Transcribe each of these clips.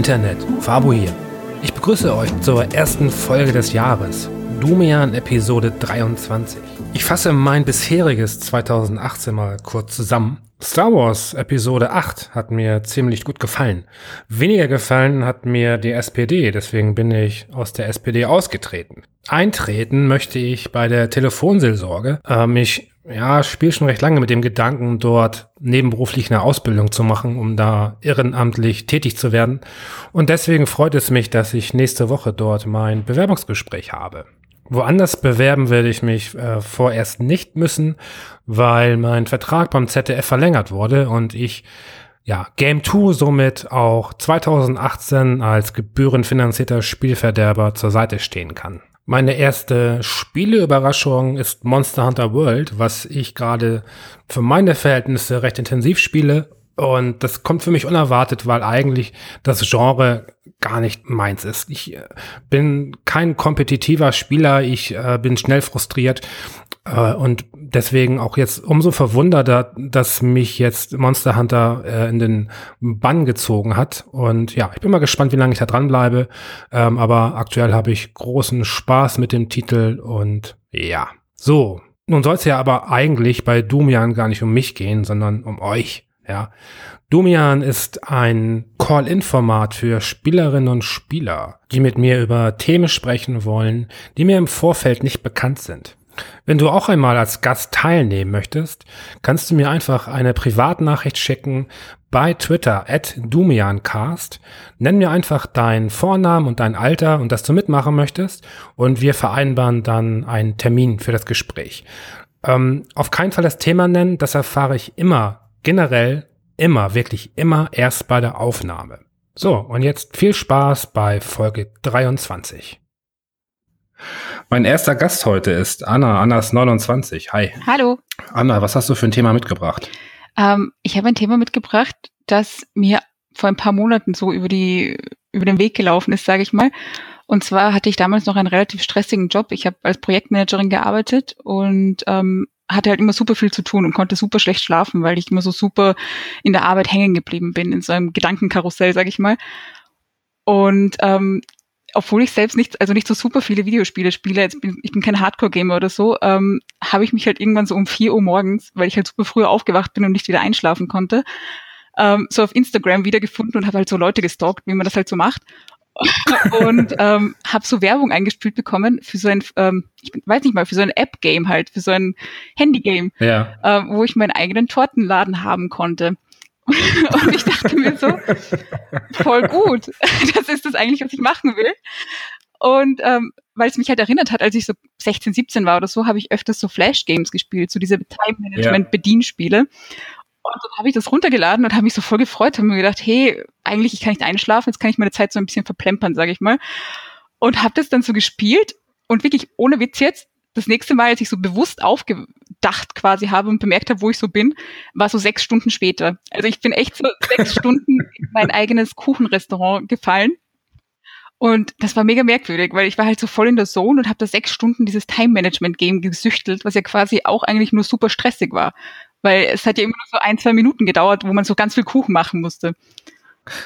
Internet, Fabo hier. Ich begrüße euch zur ersten Folge des Jahres, Dumian Episode 23. Ich fasse mein bisheriges 2018 mal kurz zusammen. Star Wars Episode 8 hat mir ziemlich gut gefallen. Weniger gefallen hat mir die SPD, deswegen bin ich aus der SPD ausgetreten. Eintreten möchte ich bei der Telefonseelsorge. Ähm, ich ja, spiele schon recht lange mit dem Gedanken, dort nebenberuflich eine Ausbildung zu machen, um da ehrenamtlich tätig zu werden. Und deswegen freut es mich, dass ich nächste Woche dort mein Bewerbungsgespräch habe. Woanders bewerben werde ich mich äh, vorerst nicht müssen, weil mein Vertrag beim ZDF verlängert wurde und ich ja, Game 2 somit auch 2018 als gebührenfinanzierter Spielverderber zur Seite stehen kann. Meine erste Spieleüberraschung ist Monster Hunter World, was ich gerade für meine Verhältnisse recht intensiv spiele und das kommt für mich unerwartet, weil eigentlich das Genre gar nicht meins ist. Ich äh, bin kein kompetitiver Spieler, ich äh, bin schnell frustriert äh, und deswegen auch jetzt umso verwunderter, dass mich jetzt Monster Hunter äh, in den Bann gezogen hat. Und ja, ich bin mal gespannt, wie lange ich da dranbleibe. Ähm, aber aktuell habe ich großen Spaß mit dem Titel und ja. So, nun soll es ja aber eigentlich bei Dumian gar nicht um mich gehen, sondern um euch. Ja. Dumian ist ein Call-in-Format für Spielerinnen und Spieler, die mit mir über Themen sprechen wollen, die mir im Vorfeld nicht bekannt sind. Wenn du auch einmal als Gast teilnehmen möchtest, kannst du mir einfach eine Privatnachricht schicken bei Twitter at Dumiancast. Nenn mir einfach deinen Vornamen und dein Alter und dass du mitmachen möchtest und wir vereinbaren dann einen Termin für das Gespräch. Ähm, auf keinen Fall das Thema nennen, das erfahre ich immer generell immer, wirklich immer erst bei der Aufnahme. So, und jetzt viel Spaß bei Folge 23. Mein erster Gast heute ist Anna. Anna ist 29. Hi. Hallo. Anna, was hast du für ein Thema mitgebracht? Ähm, ich habe ein Thema mitgebracht, das mir vor ein paar Monaten so über die über den Weg gelaufen ist, sage ich mal. Und zwar hatte ich damals noch einen relativ stressigen Job. Ich habe als Projektmanagerin gearbeitet und ähm, hatte halt immer super viel zu tun und konnte super schlecht schlafen, weil ich immer so super in der Arbeit hängen geblieben bin, in so einem Gedankenkarussell, sag ich mal. Und ähm, obwohl ich selbst nicht, also nicht so super viele Videospiele spiele, jetzt bin, ich bin kein Hardcore-Gamer oder so, ähm, habe ich mich halt irgendwann so um vier Uhr morgens, weil ich halt super früh aufgewacht bin und nicht wieder einschlafen konnte, ähm, so auf Instagram wiedergefunden und habe halt so Leute gestalkt, wie man das halt so macht und ähm, habe so Werbung eingespielt bekommen für so ein, ähm, ich weiß nicht mal, für so ein App-Game halt, für so ein Handy-Game, ja. ähm, wo ich meinen eigenen Tortenladen haben konnte. und ich dachte mir so, voll gut, das ist das eigentlich, was ich machen will. Und ähm, weil es mich halt erinnert hat, als ich so 16, 17 war oder so, habe ich öfters so Flash-Games gespielt, so diese Time-Management-Bedienspiele. Und dann habe ich das runtergeladen und habe mich so voll gefreut, habe mir gedacht, hey, eigentlich ich kann nicht einschlafen, jetzt kann ich meine Zeit so ein bisschen verplempern, sage ich mal. Und habe das dann so gespielt und wirklich ohne Witz jetzt, das nächste Mal, als ich so bewusst aufgedacht quasi habe und bemerkt habe, wo ich so bin, war so sechs Stunden später. Also ich bin echt so sechs Stunden in mein eigenes Kuchenrestaurant gefallen. Und das war mega merkwürdig, weil ich war halt so voll in der Zone und habe da sechs Stunden dieses Time-Management-Game gesüchtelt, was ja quasi auch eigentlich nur super stressig war. Weil es hat ja immer nur so ein, zwei Minuten gedauert, wo man so ganz viel Kuchen machen musste.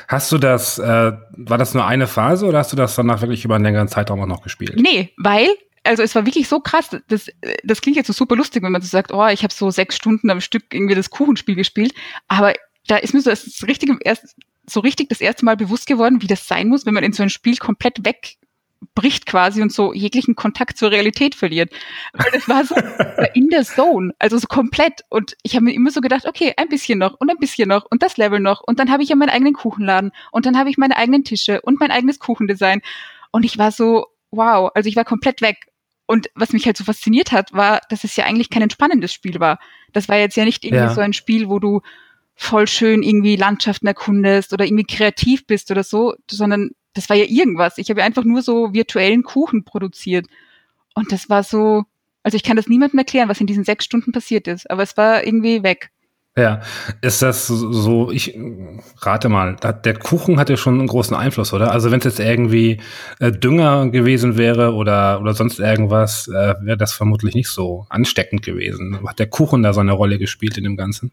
Hast du das, äh, war das nur eine Phase oder hast du das danach wirklich über einen längeren Zeitraum auch noch gespielt? Nee, weil, also es war wirklich so krass, das, das klingt jetzt so super lustig, wenn man so sagt, oh, ich habe so sechs Stunden am Stück irgendwie das Kuchenspiel gespielt, aber da ist mir so das, das richtige, erst, so richtig das erste Mal bewusst geworden, wie das sein muss, wenn man in so ein Spiel komplett weg bricht quasi und so jeglichen Kontakt zur Realität verliert. Weil das war so in der Zone, also so komplett. Und ich habe mir immer so gedacht, okay, ein bisschen noch und ein bisschen noch und das Level noch. Und dann habe ich ja meinen eigenen Kuchenladen und dann habe ich meine eigenen Tische und mein eigenes Kuchendesign. Und ich war so, wow, also ich war komplett weg. Und was mich halt so fasziniert hat, war, dass es ja eigentlich kein entspannendes Spiel war. Das war jetzt ja nicht irgendwie ja. so ein Spiel, wo du voll schön irgendwie Landschaften erkundest oder irgendwie kreativ bist oder so, sondern das war ja irgendwas. Ich habe ja einfach nur so virtuellen Kuchen produziert. Und das war so, also ich kann das niemandem erklären, was in diesen sechs Stunden passiert ist, aber es war irgendwie weg. Ja, ist das so, ich rate mal, der Kuchen hatte schon einen großen Einfluss, oder? Also wenn es jetzt irgendwie äh, Dünger gewesen wäre oder, oder sonst irgendwas, äh, wäre das vermutlich nicht so ansteckend gewesen. Hat der Kuchen da so eine Rolle gespielt in dem Ganzen?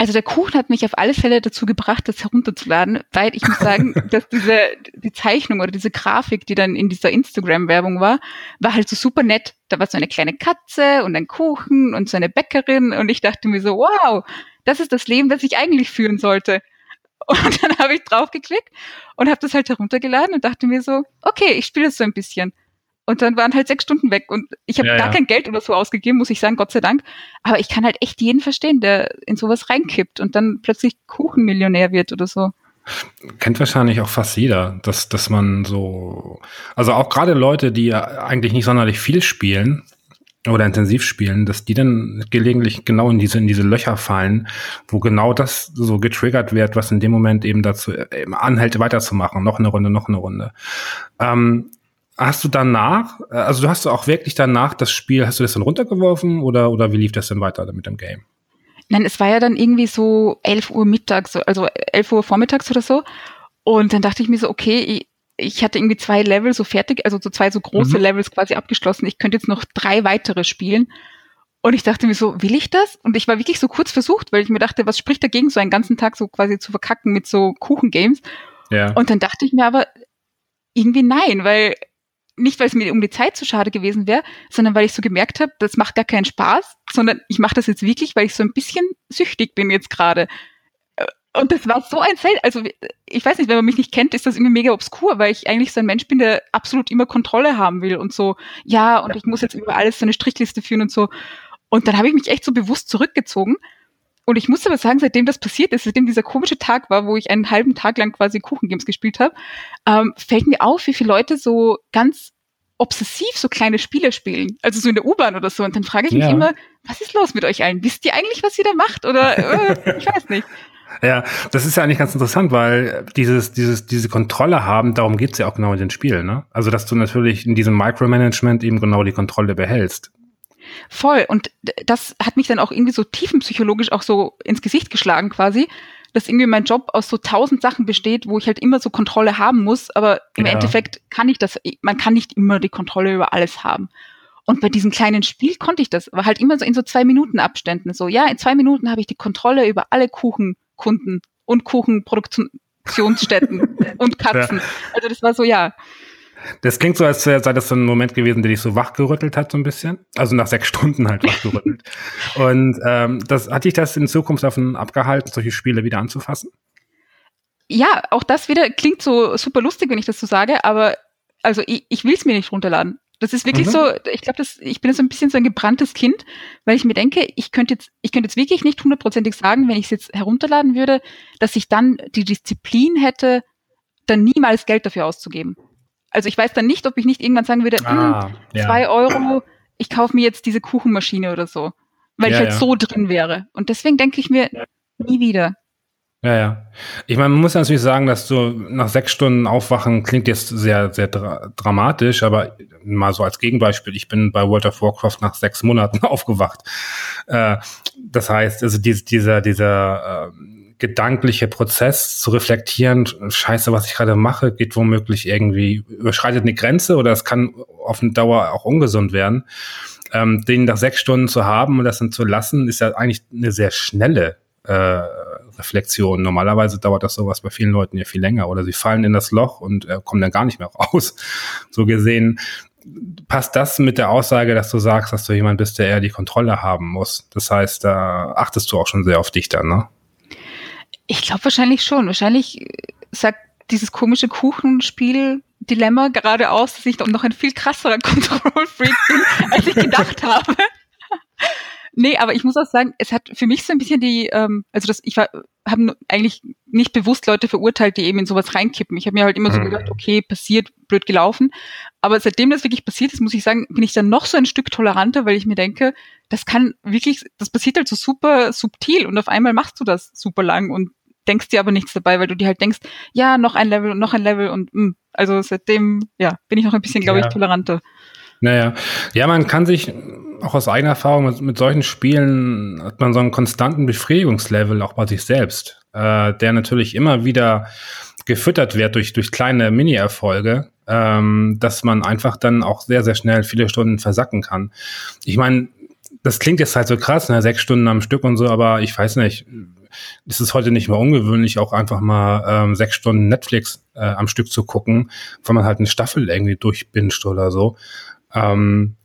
Also der Kuchen hat mich auf alle Fälle dazu gebracht, das herunterzuladen, weil ich muss sagen, dass diese die Zeichnung oder diese Grafik, die dann in dieser Instagram-Werbung war, war halt so super nett. Da war so eine kleine Katze und ein Kuchen und so eine Bäckerin und ich dachte mir so, wow, das ist das Leben, das ich eigentlich führen sollte. Und dann habe ich draufgeklickt und habe das halt heruntergeladen und dachte mir so, okay, ich spiele es so ein bisschen. Und dann waren halt sechs Stunden weg und ich habe ja, gar ja. kein Geld oder so ausgegeben, muss ich sagen, Gott sei Dank. Aber ich kann halt echt jeden verstehen, der in sowas reinkippt und dann plötzlich Kuchenmillionär wird oder so. Kennt wahrscheinlich auch fast jeder, dass, dass man so, also auch gerade Leute, die ja eigentlich nicht sonderlich viel spielen oder intensiv spielen, dass die dann gelegentlich genau in diese, in diese Löcher fallen, wo genau das so getriggert wird, was in dem Moment eben dazu eben anhält, weiterzumachen. Noch eine Runde, noch eine Runde. Ähm, Hast du danach, äh, also du hast auch wirklich danach das Spiel, hast du das dann runtergeworfen oder, oder wie lief das denn weiter mit dem Game? Nein, es war ja dann irgendwie so 11 Uhr mittags, also 11 Uhr vormittags oder so. Und dann dachte ich mir so, okay, ich, ich hatte irgendwie zwei Level so fertig, also so zwei so große mhm. Levels quasi abgeschlossen. Ich könnte jetzt noch drei weitere spielen. Und ich dachte mir so, will ich das? Und ich war wirklich so kurz versucht, weil ich mir dachte, was spricht dagegen, so einen ganzen Tag so quasi zu verkacken mit so Kuchengames? Ja. Und dann dachte ich mir aber irgendwie nein, weil nicht, weil es mir um die Zeit zu schade gewesen wäre, sondern weil ich so gemerkt habe, das macht gar keinen Spaß, sondern ich mache das jetzt wirklich, weil ich so ein bisschen süchtig bin jetzt gerade. Äh, und das war so ein Feld, also ich weiß nicht, wenn man mich nicht kennt, ist das irgendwie mega obskur, weil ich eigentlich so ein Mensch bin, der absolut immer Kontrolle haben will und so, ja, und ich muss jetzt über alles so eine Strichliste führen und so. Und dann habe ich mich echt so bewusst zurückgezogen. Und ich muss aber sagen, seitdem das passiert ist, seitdem dieser komische Tag war, wo ich einen halben Tag lang quasi Kuchengames gespielt habe, ähm, fällt mir auf, wie viele Leute so ganz obsessiv so kleine Spiele spielen, also so in der U-Bahn oder so. Und dann frage ich mich immer, was ist los mit euch allen? Wisst ihr eigentlich, was ihr da macht? Oder äh, ich weiß nicht. Ja, das ist ja eigentlich ganz interessant, weil dieses, dieses, diese Kontrolle haben, darum geht's ja auch genau in den Spielen, ne? Also, dass du natürlich in diesem Micromanagement eben genau die Kontrolle behältst. Voll. Und das hat mich dann auch irgendwie so tiefenpsychologisch auch so ins Gesicht geschlagen quasi, dass irgendwie mein Job aus so tausend Sachen besteht, wo ich halt immer so Kontrolle haben muss, aber im ja. Endeffekt kann ich das, man kann nicht immer die Kontrolle über alles haben. Und bei diesem kleinen Spiel konnte ich das, aber halt immer so in so zwei Minuten Abständen. So, ja, in zwei Minuten habe ich die Kontrolle über alle Kuchenkunden und Kuchenproduktionsstätten und Katzen. Ja. Also das war so, ja. Das klingt so, als sei das so ein Moment gewesen, der dich so wachgerüttelt hat, so ein bisschen. Also nach sechs Stunden halt wachgerüttelt. Und ähm, das hat dich das in Zukunft davon abgehalten, solche Spiele wieder anzufassen? Ja, auch das wieder klingt so super lustig, wenn ich das so sage, aber also ich, ich will es mir nicht runterladen. Das ist wirklich mhm. so, ich glaube, ich bin so ein bisschen so ein gebranntes Kind, weil ich mir denke, ich könnte jetzt, ich könnte jetzt wirklich nicht hundertprozentig sagen, wenn ich es jetzt herunterladen würde, dass ich dann die Disziplin hätte, dann niemals Geld dafür auszugeben. Also ich weiß dann nicht, ob ich nicht irgendwann sagen würde, ah, hm, ja. zwei Euro, ich kaufe mir jetzt diese Kuchenmaschine oder so. Weil ja, ich halt ja. so drin wäre. Und deswegen denke ich mir, nie wieder. Ja, ja. Ich meine, man muss natürlich sagen, dass so nach sechs Stunden aufwachen klingt jetzt sehr, sehr dra dramatisch, aber mal so als Gegenbeispiel, ich bin bei World of Warcraft nach sechs Monaten aufgewacht. Äh, das heißt, also dieser, dieser, dieser äh, gedankliche Prozess zu reflektieren, scheiße, was ich gerade mache, geht womöglich irgendwie, überschreitet eine Grenze oder es kann auf eine Dauer auch ungesund werden. Ähm, den nach sechs Stunden zu haben und das dann zu lassen, ist ja eigentlich eine sehr schnelle äh, Reflexion. Normalerweise dauert das sowas bei vielen Leuten ja viel länger oder sie fallen in das Loch und äh, kommen dann gar nicht mehr raus. So gesehen passt das mit der Aussage, dass du sagst, dass du jemand bist, der eher die Kontrolle haben muss. Das heißt, da achtest du auch schon sehr auf dich dann, ne? Ich glaube wahrscheinlich schon. Wahrscheinlich sagt dieses komische Kuchenspiel-Dilemma gerade aus, dass ich noch ein viel krasserer Control-Freak bin, als ich gedacht habe. nee, aber ich muss auch sagen, es hat für mich so ein bisschen die, ähm, also das, ich habe eigentlich nicht bewusst Leute verurteilt, die eben in sowas reinkippen. Ich habe mir halt immer so mhm. gedacht, okay, passiert, blöd gelaufen. Aber seitdem das wirklich passiert ist, muss ich sagen, bin ich dann noch so ein Stück toleranter, weil ich mir denke, das kann wirklich, das passiert halt so super subtil und auf einmal machst du das super lang und denkst dir aber nichts dabei, weil du dir halt denkst, ja, noch ein Level und noch ein Level und mh. Hm, also seitdem, ja, bin ich noch ein bisschen, glaube ja. ich, toleranter. Naja, ja, man kann sich auch aus eigener Erfahrung mit, mit, solchen Spielen hat man so einen konstanten Befriedigungslevel auch bei sich selbst, äh, der natürlich immer wieder gefüttert wird durch, durch kleine Mini-Erfolge, ähm, dass man einfach dann auch sehr, sehr schnell viele Stunden versacken kann. Ich meine, das klingt jetzt halt so krass, ne, sechs Stunden am Stück und so, aber ich weiß nicht, ist es heute nicht mehr ungewöhnlich, auch einfach mal ähm, sechs Stunden Netflix äh, am Stück zu gucken, wenn man halt eine Staffel irgendwie durchbinscht oder so. Ähm,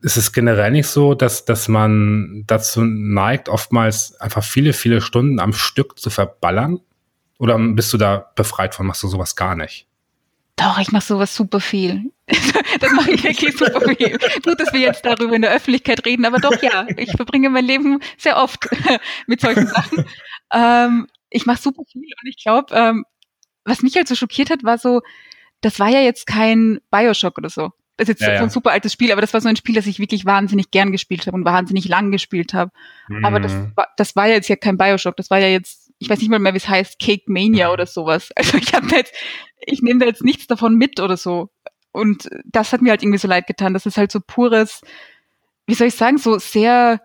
ist es generell nicht so, dass, dass man dazu neigt, oftmals einfach viele, viele Stunden am Stück zu verballern? Oder bist du da befreit von, machst du sowas gar nicht? Doch, ich mache sowas super viel. das mache ich wirklich super. Gut, dass wir jetzt darüber in der Öffentlichkeit reden, aber doch ja, ich verbringe mein Leben sehr oft mit solchen Sachen. Ähm, ich mache super viel und ich glaube, ähm, was mich halt so schockiert hat, war so, das war ja jetzt kein Bioshock oder so. Das ist jetzt ja, ja. so ein super altes Spiel, aber das war so ein Spiel, das ich wirklich wahnsinnig gern gespielt habe und wahnsinnig lang gespielt habe. Mhm. Aber das mhm. war, das war ja jetzt ja kein Bioshock, das war ja jetzt ich weiß nicht mal mehr, wie es heißt, Cake Mania oder sowas. Also ich habe jetzt, ich nehme da jetzt nichts davon mit oder so. Und das hat mir halt irgendwie so leid getan. Das ist halt so pures, wie soll ich sagen, so sehr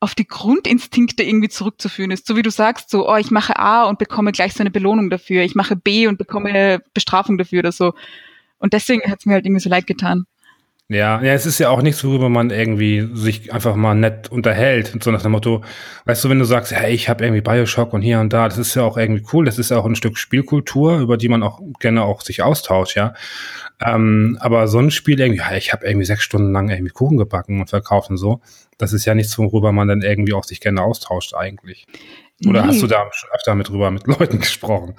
auf die Grundinstinkte irgendwie zurückzuführen ist. So wie du sagst, so, oh, ich mache A und bekomme gleich so eine Belohnung dafür. Ich mache B und bekomme Bestrafung dafür oder so. Und deswegen hat es mir halt irgendwie so leid getan. Ja, ja, es ist ja auch nichts, worüber man irgendwie sich einfach mal nett unterhält. So nach dem Motto, weißt du, wenn du sagst, hey, ich habe irgendwie Bioshock und hier und da, das ist ja auch irgendwie cool, das ist ja auch ein Stück Spielkultur, über die man auch gerne auch sich austauscht, ja. Ähm, aber so ein Spiel irgendwie, ja, ich habe irgendwie sechs Stunden lang irgendwie Kuchen gebacken und verkauft und so, das ist ja nichts, worüber man dann irgendwie auch sich gerne austauscht eigentlich. Oder nee. hast du da öfter mit drüber mit Leuten gesprochen?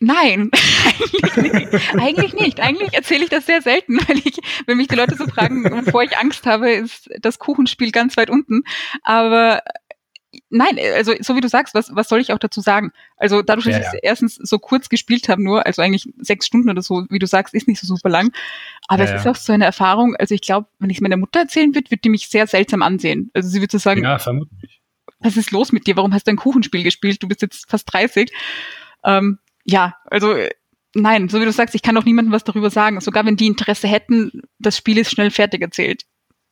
Nein, eigentlich nicht. eigentlich nicht. Eigentlich erzähle ich das sehr selten, weil ich, wenn mich die Leute so fragen, wovor ich Angst habe, ist das Kuchenspiel ganz weit unten. Aber nein, also so wie du sagst, was, was soll ich auch dazu sagen? Also dadurch, dass ja, ja. ich erstens so kurz gespielt habe, nur, also eigentlich sechs Stunden oder so, wie du sagst, ist nicht so super lang. Aber ja, es ist auch so eine Erfahrung, also ich glaube, wenn ich es meiner Mutter erzählen würde, wird die mich sehr seltsam ansehen. Also sie würde so sagen, ja, vermutlich. Was ist los mit dir? Warum hast du ein Kuchenspiel gespielt? Du bist jetzt fast 30. Ähm, ja, also äh, nein, so wie du sagst, ich kann auch niemandem was darüber sagen. Sogar wenn die Interesse hätten, das Spiel ist schnell fertig erzählt.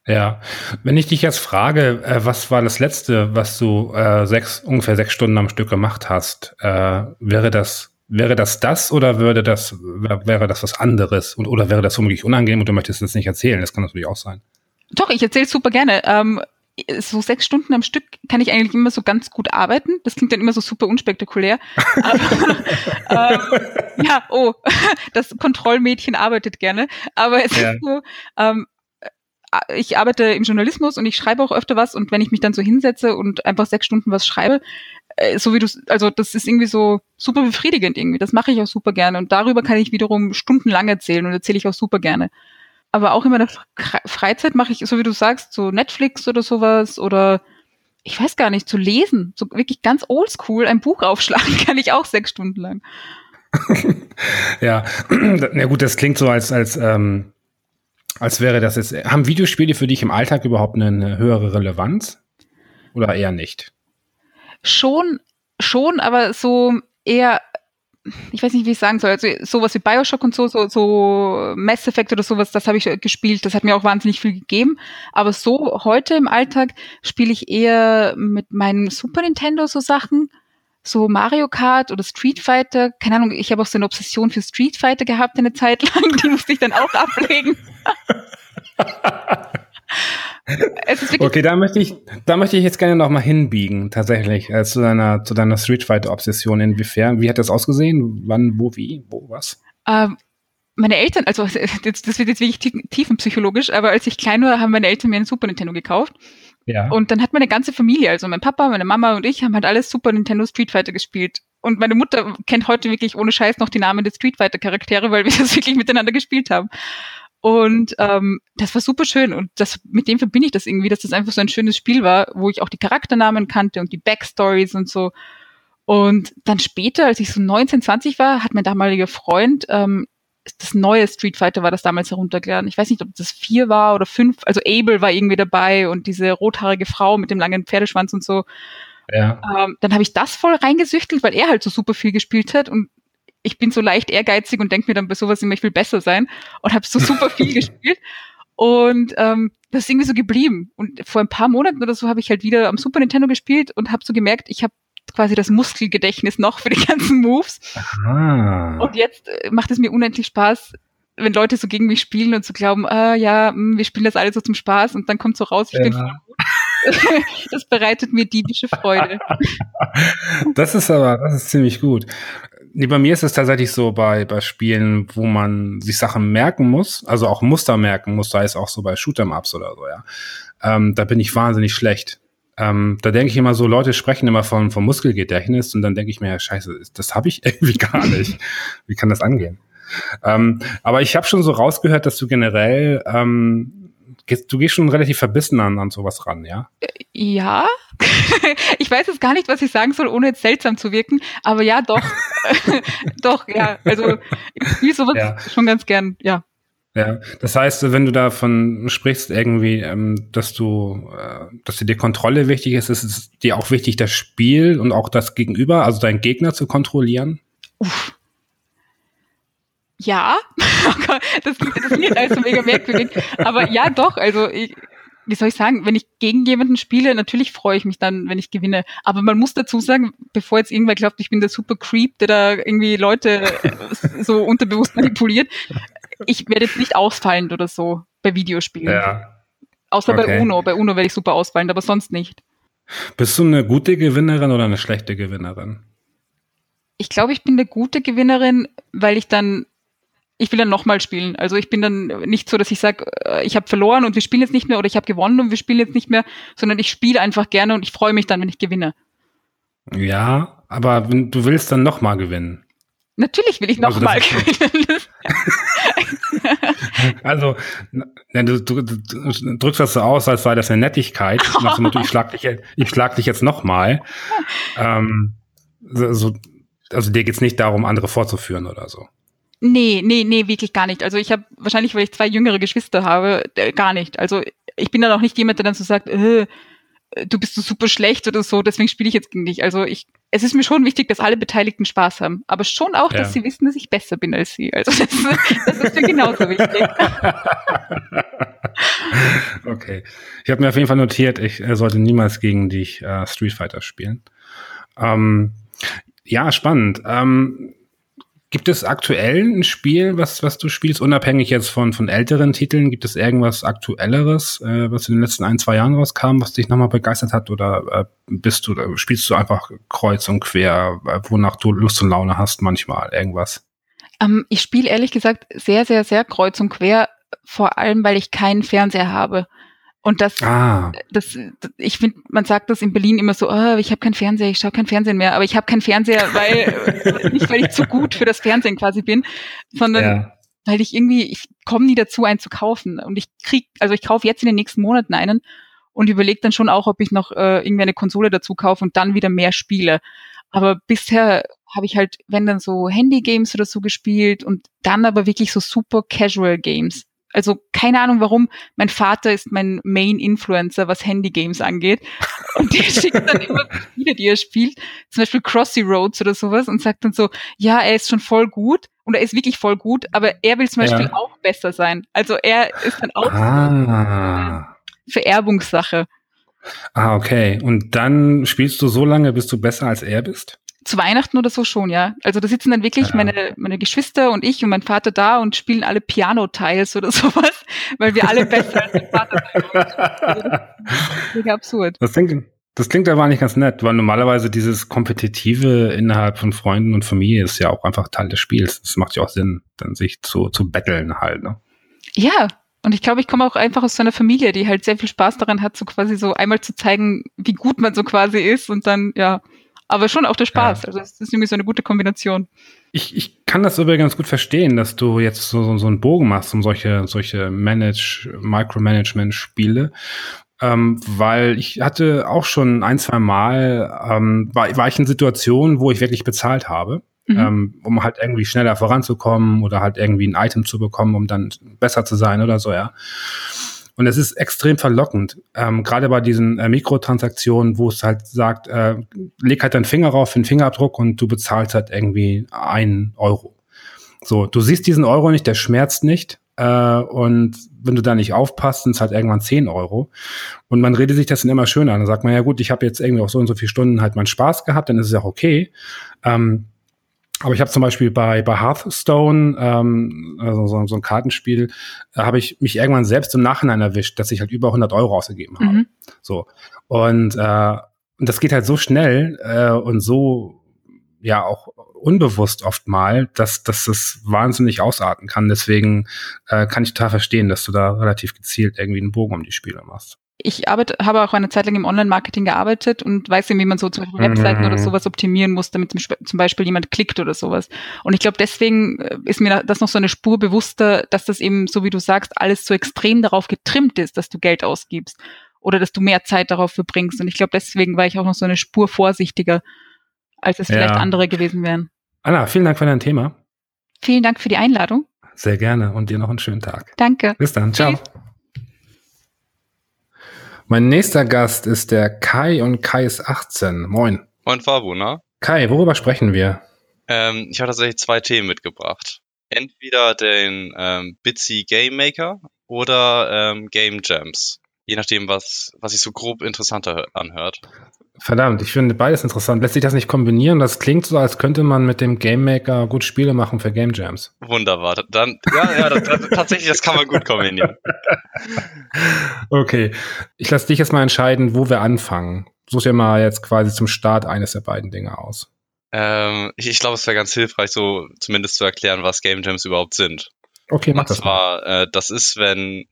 Ja, wenn ich dich jetzt frage, äh, was war das letzte, was du äh, sechs, ungefähr sechs Stunden am Stück gemacht hast, äh, wäre das wäre das das oder würde das wäre das was anderes und oder wäre das womöglich unangenehm und du möchtest es nicht erzählen? Das kann natürlich auch sein. Doch, ich erzähle super gerne. Ähm, so sechs Stunden am Stück kann ich eigentlich immer so ganz gut arbeiten. Das klingt dann immer so super unspektakulär. Aber, ähm, ja, oh, das Kontrollmädchen arbeitet gerne. Aber es ja. ist so, ähm, äh, ich arbeite im Journalismus und ich schreibe auch öfter was und wenn ich mich dann so hinsetze und einfach sechs Stunden was schreibe, äh, so wie du, also das ist irgendwie so super befriedigend irgendwie. Das mache ich auch super gerne und darüber kann ich wiederum stundenlang erzählen und erzähle ich auch super gerne aber auch in meiner Freizeit mache ich, so wie du sagst, so Netflix oder sowas oder ich weiß gar nicht, zu lesen, so wirklich ganz oldschool, ein Buch aufschlagen kann ich auch sechs Stunden lang. ja, na gut, das klingt so, als, als, ähm, als wäre das jetzt. Haben Videospiele für dich im Alltag überhaupt eine höhere Relevanz? Oder eher nicht? Schon, schon, aber so eher ich weiß nicht, wie ich sagen soll, also sowas wie Bioshock und so, so, so Mass Effect oder sowas, das habe ich gespielt, das hat mir auch wahnsinnig viel gegeben. Aber so heute im Alltag spiele ich eher mit meinem Super Nintendo so Sachen, so Mario Kart oder Street Fighter. Keine Ahnung, ich habe auch so eine Obsession für Street Fighter gehabt eine Zeit lang, die musste ich dann auch ablegen. okay, da möchte ich, da möchte ich jetzt gerne noch mal hinbiegen, tatsächlich, äh, zu deiner, zu deiner Street Fighter Obsession. Inwiefern? Wie hat das ausgesehen? Wann, wo, wie, wo, was? Ähm, meine Eltern, also das, das wird jetzt wirklich tiefenpsychologisch, aber als ich klein war, haben meine Eltern mir einen Super Nintendo gekauft. Ja. Und dann hat meine ganze Familie, also mein Papa, meine Mama und ich, haben halt alles Super Nintendo Street Fighter gespielt. Und meine Mutter kennt heute wirklich ohne Scheiß noch die Namen der Street Fighter Charaktere, weil wir das wirklich miteinander gespielt haben. Und ähm, das war super schön und das mit dem verbinde ich das irgendwie, dass das einfach so ein schönes Spiel war, wo ich auch die Charakternamen kannte und die Backstories und so. Und dann später, als ich so 19, 20 war, hat mein damaliger Freund ähm, das neue Street Fighter war das damals heruntergeladen. Ich weiß nicht, ob das vier war oder fünf. Also Abel war irgendwie dabei und diese rothaarige Frau mit dem langen Pferdeschwanz und so. Ja. Ähm, dann habe ich das voll reingesüchtelt, weil er halt so super viel gespielt hat und ich bin so leicht ehrgeizig und denke mir dann bei sowas immer, ich will besser sein und habe so super viel gespielt. Und ähm, das ist irgendwie so geblieben. Und vor ein paar Monaten oder so habe ich halt wieder am Super Nintendo gespielt und habe so gemerkt, ich habe quasi das Muskelgedächtnis noch für die ganzen Moves. Aha. Und jetzt äh, macht es mir unendlich Spaß, wenn Leute so gegen mich spielen und so glauben, ah ja, hm, wir spielen das alle so zum Spaß und dann kommt so raus, ich ja. bin voll gut. das bereitet mir diebische Freude. Das ist aber, das ist ziemlich gut. Nee, bei mir ist es tatsächlich so bei, bei Spielen, wo man sich Sachen merken muss, also auch Muster merken muss, sei es auch so bei Shoot'em-Ups oder so, ja. Ähm, da bin ich wahnsinnig schlecht. Ähm, da denke ich immer so, Leute sprechen immer von, vom Muskelgedächtnis und dann denke ich mir, ja, scheiße, das habe ich irgendwie gar nicht. Wie kann das angehen? Ähm, aber ich habe schon so rausgehört, dass du generell, ähm, du gehst schon relativ verbissen an, an sowas ran, ja? Ja. ich weiß jetzt gar nicht, was ich sagen soll, ohne jetzt seltsam zu wirken, aber ja, doch. doch, ja. Also ich spiele sowas ja. schon ganz gern, ja. Ja, das heißt, wenn du davon sprichst, irgendwie, ähm, dass du, äh, dass dir die Kontrolle wichtig ist, ist es dir auch wichtig, das Spiel und auch das Gegenüber, also deinen Gegner zu kontrollieren? Uff. Ja, das, das klingt also mega merkwürdig, aber ja, doch, also ich, wie soll ich sagen, wenn ich gegen jemanden spiele, natürlich freue ich mich dann, wenn ich gewinne. Aber man muss dazu sagen, bevor jetzt irgendwer glaubt, ich bin der super Creep, der da irgendwie Leute so unterbewusst manipuliert, ich werde jetzt nicht ausfallend oder so bei Videospielen. Ja. Außer okay. bei UNO. Bei UNO werde ich super ausfallend, aber sonst nicht. Bist du eine gute Gewinnerin oder eine schlechte Gewinnerin? Ich glaube, ich bin eine gute Gewinnerin, weil ich dann, ich will dann nochmal spielen. Also ich bin dann nicht so, dass ich sage, äh, ich habe verloren und wir spielen jetzt nicht mehr oder ich habe gewonnen und wir spielen jetzt nicht mehr, sondern ich spiele einfach gerne und ich freue mich dann, wenn ich gewinne. Ja, aber du willst dann nochmal gewinnen. Natürlich will ich nochmal also gewinnen. also, du, du, du, drückst das so aus, als sei das eine Nettigkeit. Nach dem Motto, ich schlag dich, ich schlag dich jetzt nochmal. Ähm, so, also dir geht's nicht darum, andere vorzuführen oder so. Nee, nee, nee, wirklich gar nicht. Also ich habe wahrscheinlich, weil ich zwei jüngere Geschwister habe, äh, gar nicht. Also ich bin dann auch nicht jemand, der dann so sagt, äh, du bist so super schlecht oder so, deswegen spiele ich jetzt gegen dich. Also ich, es ist mir schon wichtig, dass alle Beteiligten Spaß haben, aber schon auch, ja. dass sie wissen, dass ich besser bin als sie. Also das, das ist mir genauso wichtig. okay. Ich habe mir auf jeden Fall notiert, ich äh, sollte niemals gegen dich äh, Street Fighter spielen. Ähm, ja, spannend. Ähm, Gibt es aktuell ein Spiel, was, was du spielst, unabhängig jetzt von, von älteren Titeln? Gibt es irgendwas Aktuelleres, äh, was in den letzten ein, zwei Jahren rauskam, was dich nochmal begeistert hat? Oder äh, bist du, oder spielst du einfach kreuz und quer, äh, wonach du Lust und Laune hast, manchmal irgendwas? Ähm, ich spiele ehrlich gesagt sehr, sehr, sehr kreuz und quer, vor allem, weil ich keinen Fernseher habe. Und das, ah. das, ich finde, man sagt das in Berlin immer so, oh, ich habe keinen Fernseher, ich schaue kein Fernsehen mehr, aber ich habe keinen Fernseher, weil nicht weil ich zu gut für das Fernsehen quasi bin, sondern ja. weil ich irgendwie, ich komme nie dazu, einen zu kaufen. Und ich krieg, also ich kaufe jetzt in den nächsten Monaten einen und überlege dann schon auch, ob ich noch äh, irgendwie eine Konsole dazu kaufe und dann wieder mehr spiele. Aber bisher habe ich halt, wenn dann so Handy-Games oder so gespielt und dann aber wirklich so super Casual Games. Also keine Ahnung warum. Mein Vater ist mein Main Influencer, was Handy-Games angeht. Und der schickt dann immer Spiele, die er spielt. Zum Beispiel Crossy Roads oder sowas und sagt dann so, ja, er ist schon voll gut und er ist wirklich voll gut, aber er will zum Beispiel ja. auch besser sein. Also er ist dann auch ah. Vererbungssache. Ah, okay. Und dann spielst du so lange, bis du besser als er bist? Zu Weihnachten oder so schon, ja. Also da sitzen dann wirklich ja. meine, meine Geschwister und ich und mein Vater da und spielen alle Piano-Tiles oder sowas, weil wir alle besser als der Vater sind. Das ist absurd. Das klingt, das klingt aber nicht ganz nett, weil normalerweise dieses Kompetitive innerhalb von Freunden und Familie ist ja auch einfach Teil des Spiels. Das macht ja auch Sinn, dann sich zu, zu betteln halt, ne? Ja, und ich glaube, ich komme auch einfach aus so einer Familie, die halt sehr viel Spaß daran hat, so quasi so einmal zu zeigen, wie gut man so quasi ist und dann, ja, aber schon auch der Spaß. Ja. Also es ist irgendwie so eine gute Kombination. Ich, ich kann das übrigens gut verstehen, dass du jetzt so, so, so einen Bogen machst um solche, solche Manage, Micromanagement-Spiele. Ähm, weil ich hatte auch schon ein, zwei Mal, ähm, war, war ich in Situationen, wo ich wirklich bezahlt habe. Mhm. Ähm, um halt irgendwie schneller voranzukommen oder halt irgendwie ein Item zu bekommen, um dann besser zu sein oder so, ja. Und es ist extrem verlockend, ähm, gerade bei diesen äh, Mikrotransaktionen, wo es halt sagt, äh, leg halt deinen Finger rauf, den Fingerabdruck und du bezahlst halt irgendwie einen Euro. So, du siehst diesen Euro nicht, der schmerzt nicht. Äh, und wenn du da nicht aufpasst, sind es halt irgendwann 10 Euro. Und man redet sich das dann immer schön an. Dann sagt man, ja gut, ich habe jetzt irgendwie auch so und so viele Stunden halt meinen Spaß gehabt, dann ist es auch okay. Ähm, Aber ich habe zum Beispiel bei, bei Hearthstone, ähm, also so, so ein Kartenspiel, äh, habe ich mich irgendwann selbst im Nachhinein erwischt, dass ich halt über 100 Euro ausgegeben habe. Mhm. So. Und, äh, und das geht halt so schnell äh, und so, ja, auch unbewusst oft mal, dass, dass das wahnsinnig ausarten kann. Deswegen äh, kann ich total verstehen, dass du da relativ gezielt irgendwie einen Bogen um die Spiele machst ich arbeite, habe auch eine Zeit lang im Online-Marketing gearbeitet und weiß wie man so zum Beispiel Webseiten mhm. oder sowas optimieren muss, damit zum Beispiel jemand klickt oder sowas. Und ich glaube, deswegen äh, ist mir das noch so eine Spur bewusster, dass das eben, so wie du sagst, alles so extrem darauf getrimmt ist, dass du Geld ausgibst oder dass du mehr Zeit darauf verbringst. Und ich glaube, deswegen war ich auch noch so eine Spur vorsichtiger, als es ja. vielleicht andere gewesen wären. Anna, vielen Dank für dein Thema. Vielen Dank für die Einladung. Sehr gerne und dir noch einen schönen Tag. Danke. Bis dann. Ciao. Tschüss. Mein nächster Gast ist der Kai und Kai ist 18. Moin. Moin Fabu, ne? Kai, worüber sprechen wir? Ähm, ich habe tatsächlich zwei Themen mitgebracht. Entweder den ähm, Bitsy Game Maker oder ähm, Game Jams. Je nachdem, was, was sich so grob interessanter anhört. Verdammt, ich finde beides interessant. Lässt sich das nicht kombinieren? Das klingt so, als könnte man mit dem Game Maker gut Spiele machen für Game Jams. Wunderbar. Dann, ja, ja, das, das, tatsächlich, das kann man gut kombinieren. okay. Ich lasse dich jetzt mal entscheiden, wo wir anfangen. Such dir mal jetzt quasi zum Start eines der beiden Dinge aus. Ähm, ich, ich glaube, es wäre ganz hilfreich, so zumindest zu erklären, was Game Jams überhaupt sind. Okay, mach Und das zwar, mal. Äh, das ist, wenn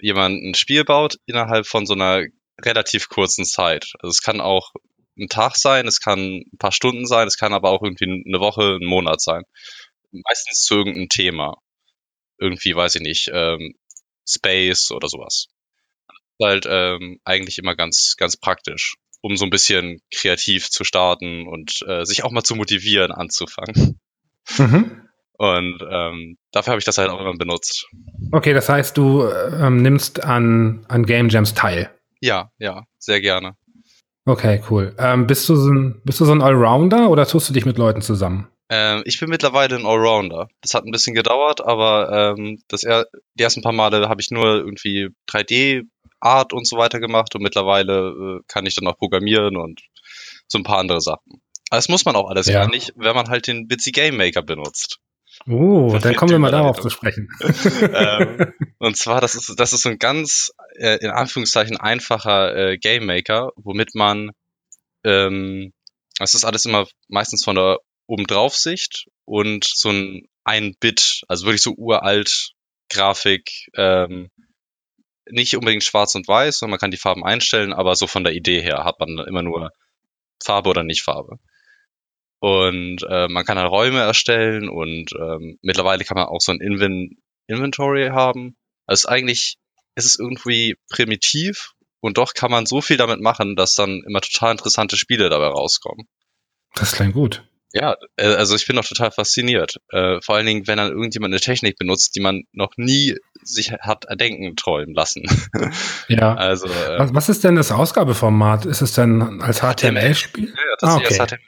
jemand ein Spiel baut innerhalb von so einer relativ kurzen Zeit. Also es kann auch ein Tag sein, es kann ein paar Stunden sein, es kann aber auch irgendwie eine Woche, ein Monat sein. Meistens zu irgendeinem Thema. Irgendwie, weiß ich nicht, ähm, Space oder sowas. Halt ähm, eigentlich immer ganz, ganz praktisch, um so ein bisschen kreativ zu starten und äh, sich auch mal zu motivieren, anzufangen. Mhm. Und ähm, dafür habe ich das halt auch immer benutzt. Okay, das heißt, du ähm, nimmst an, an Game Jams teil. Ja, ja, sehr gerne. Okay, cool. Ähm, bist, du so ein, bist du so ein Allrounder oder tust du dich mit Leuten zusammen? Ähm, ich bin mittlerweile ein Allrounder. Das hat ein bisschen gedauert, aber ähm, das er, die ersten paar Male habe ich nur irgendwie 3D-Art und so weiter gemacht und mittlerweile äh, kann ich dann auch programmieren und so ein paar andere Sachen. Aber das muss man auch alles ja. gar nicht, wenn man halt den Bitsy Game Maker benutzt. Oh, dann kommen wir mal darauf zu sprechen. ähm, und zwar, das ist, das ist so ein ganz, äh, in Anführungszeichen, einfacher äh, Game Maker, womit man, ähm, das ist alles immer meistens von der Obendrauf-Sicht und so ein ein Bit, also wirklich so uralt Grafik, ähm, nicht unbedingt schwarz und weiß, sondern man kann die Farben einstellen, aber so von der Idee her hat man immer nur Farbe oder nicht Farbe. Und äh, man kann halt Räume erstellen und ähm, mittlerweile kann man auch so ein Invin Inventory haben. Also eigentlich ist es irgendwie primitiv und doch kann man so viel damit machen, dass dann immer total interessante Spiele dabei rauskommen. Das klingt gut. Ja, äh, also ich bin noch total fasziniert. Äh, vor allen Dingen, wenn dann irgendjemand eine Technik benutzt, die man noch nie sich hat erdenken träumen lassen. Ja. Also äh, was, was ist denn das Ausgabeformat? Ist es denn als HTML-Spiel? Ja, das ah, okay. ist HTML.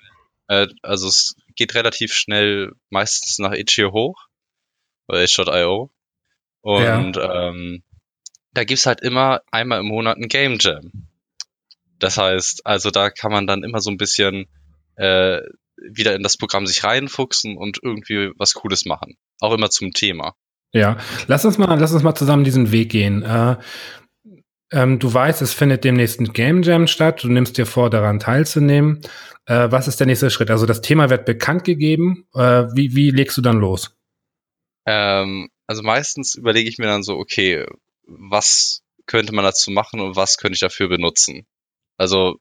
Äh, also es geht relativ schnell meistens nach Itch.io hoch oder itch.io. Und ja. ähm, da gibt's halt immer einmal im Monat ein Game Jam. Das heißt, also da kann man dann immer so ein bisschen äh, wieder in das Programm sich reinfuchsen und irgendwie was Cooles machen. Auch immer zum Thema. Ja, lass uns mal, lass uns mal zusammen diesen Weg gehen. Äh, ähm, du weißt, es findet demnächst ein Game Jam statt. Du nimmst dir vor, daran teilzunehmen. Äh, was ist der nächste Schritt? Also das Thema wird bekannt gegeben. Äh, wie, wie legst du dann los? Ähm, also meistens überlege ich mir dann so, okay, was könnte man dazu machen und was könnte ich dafür benutzen? Also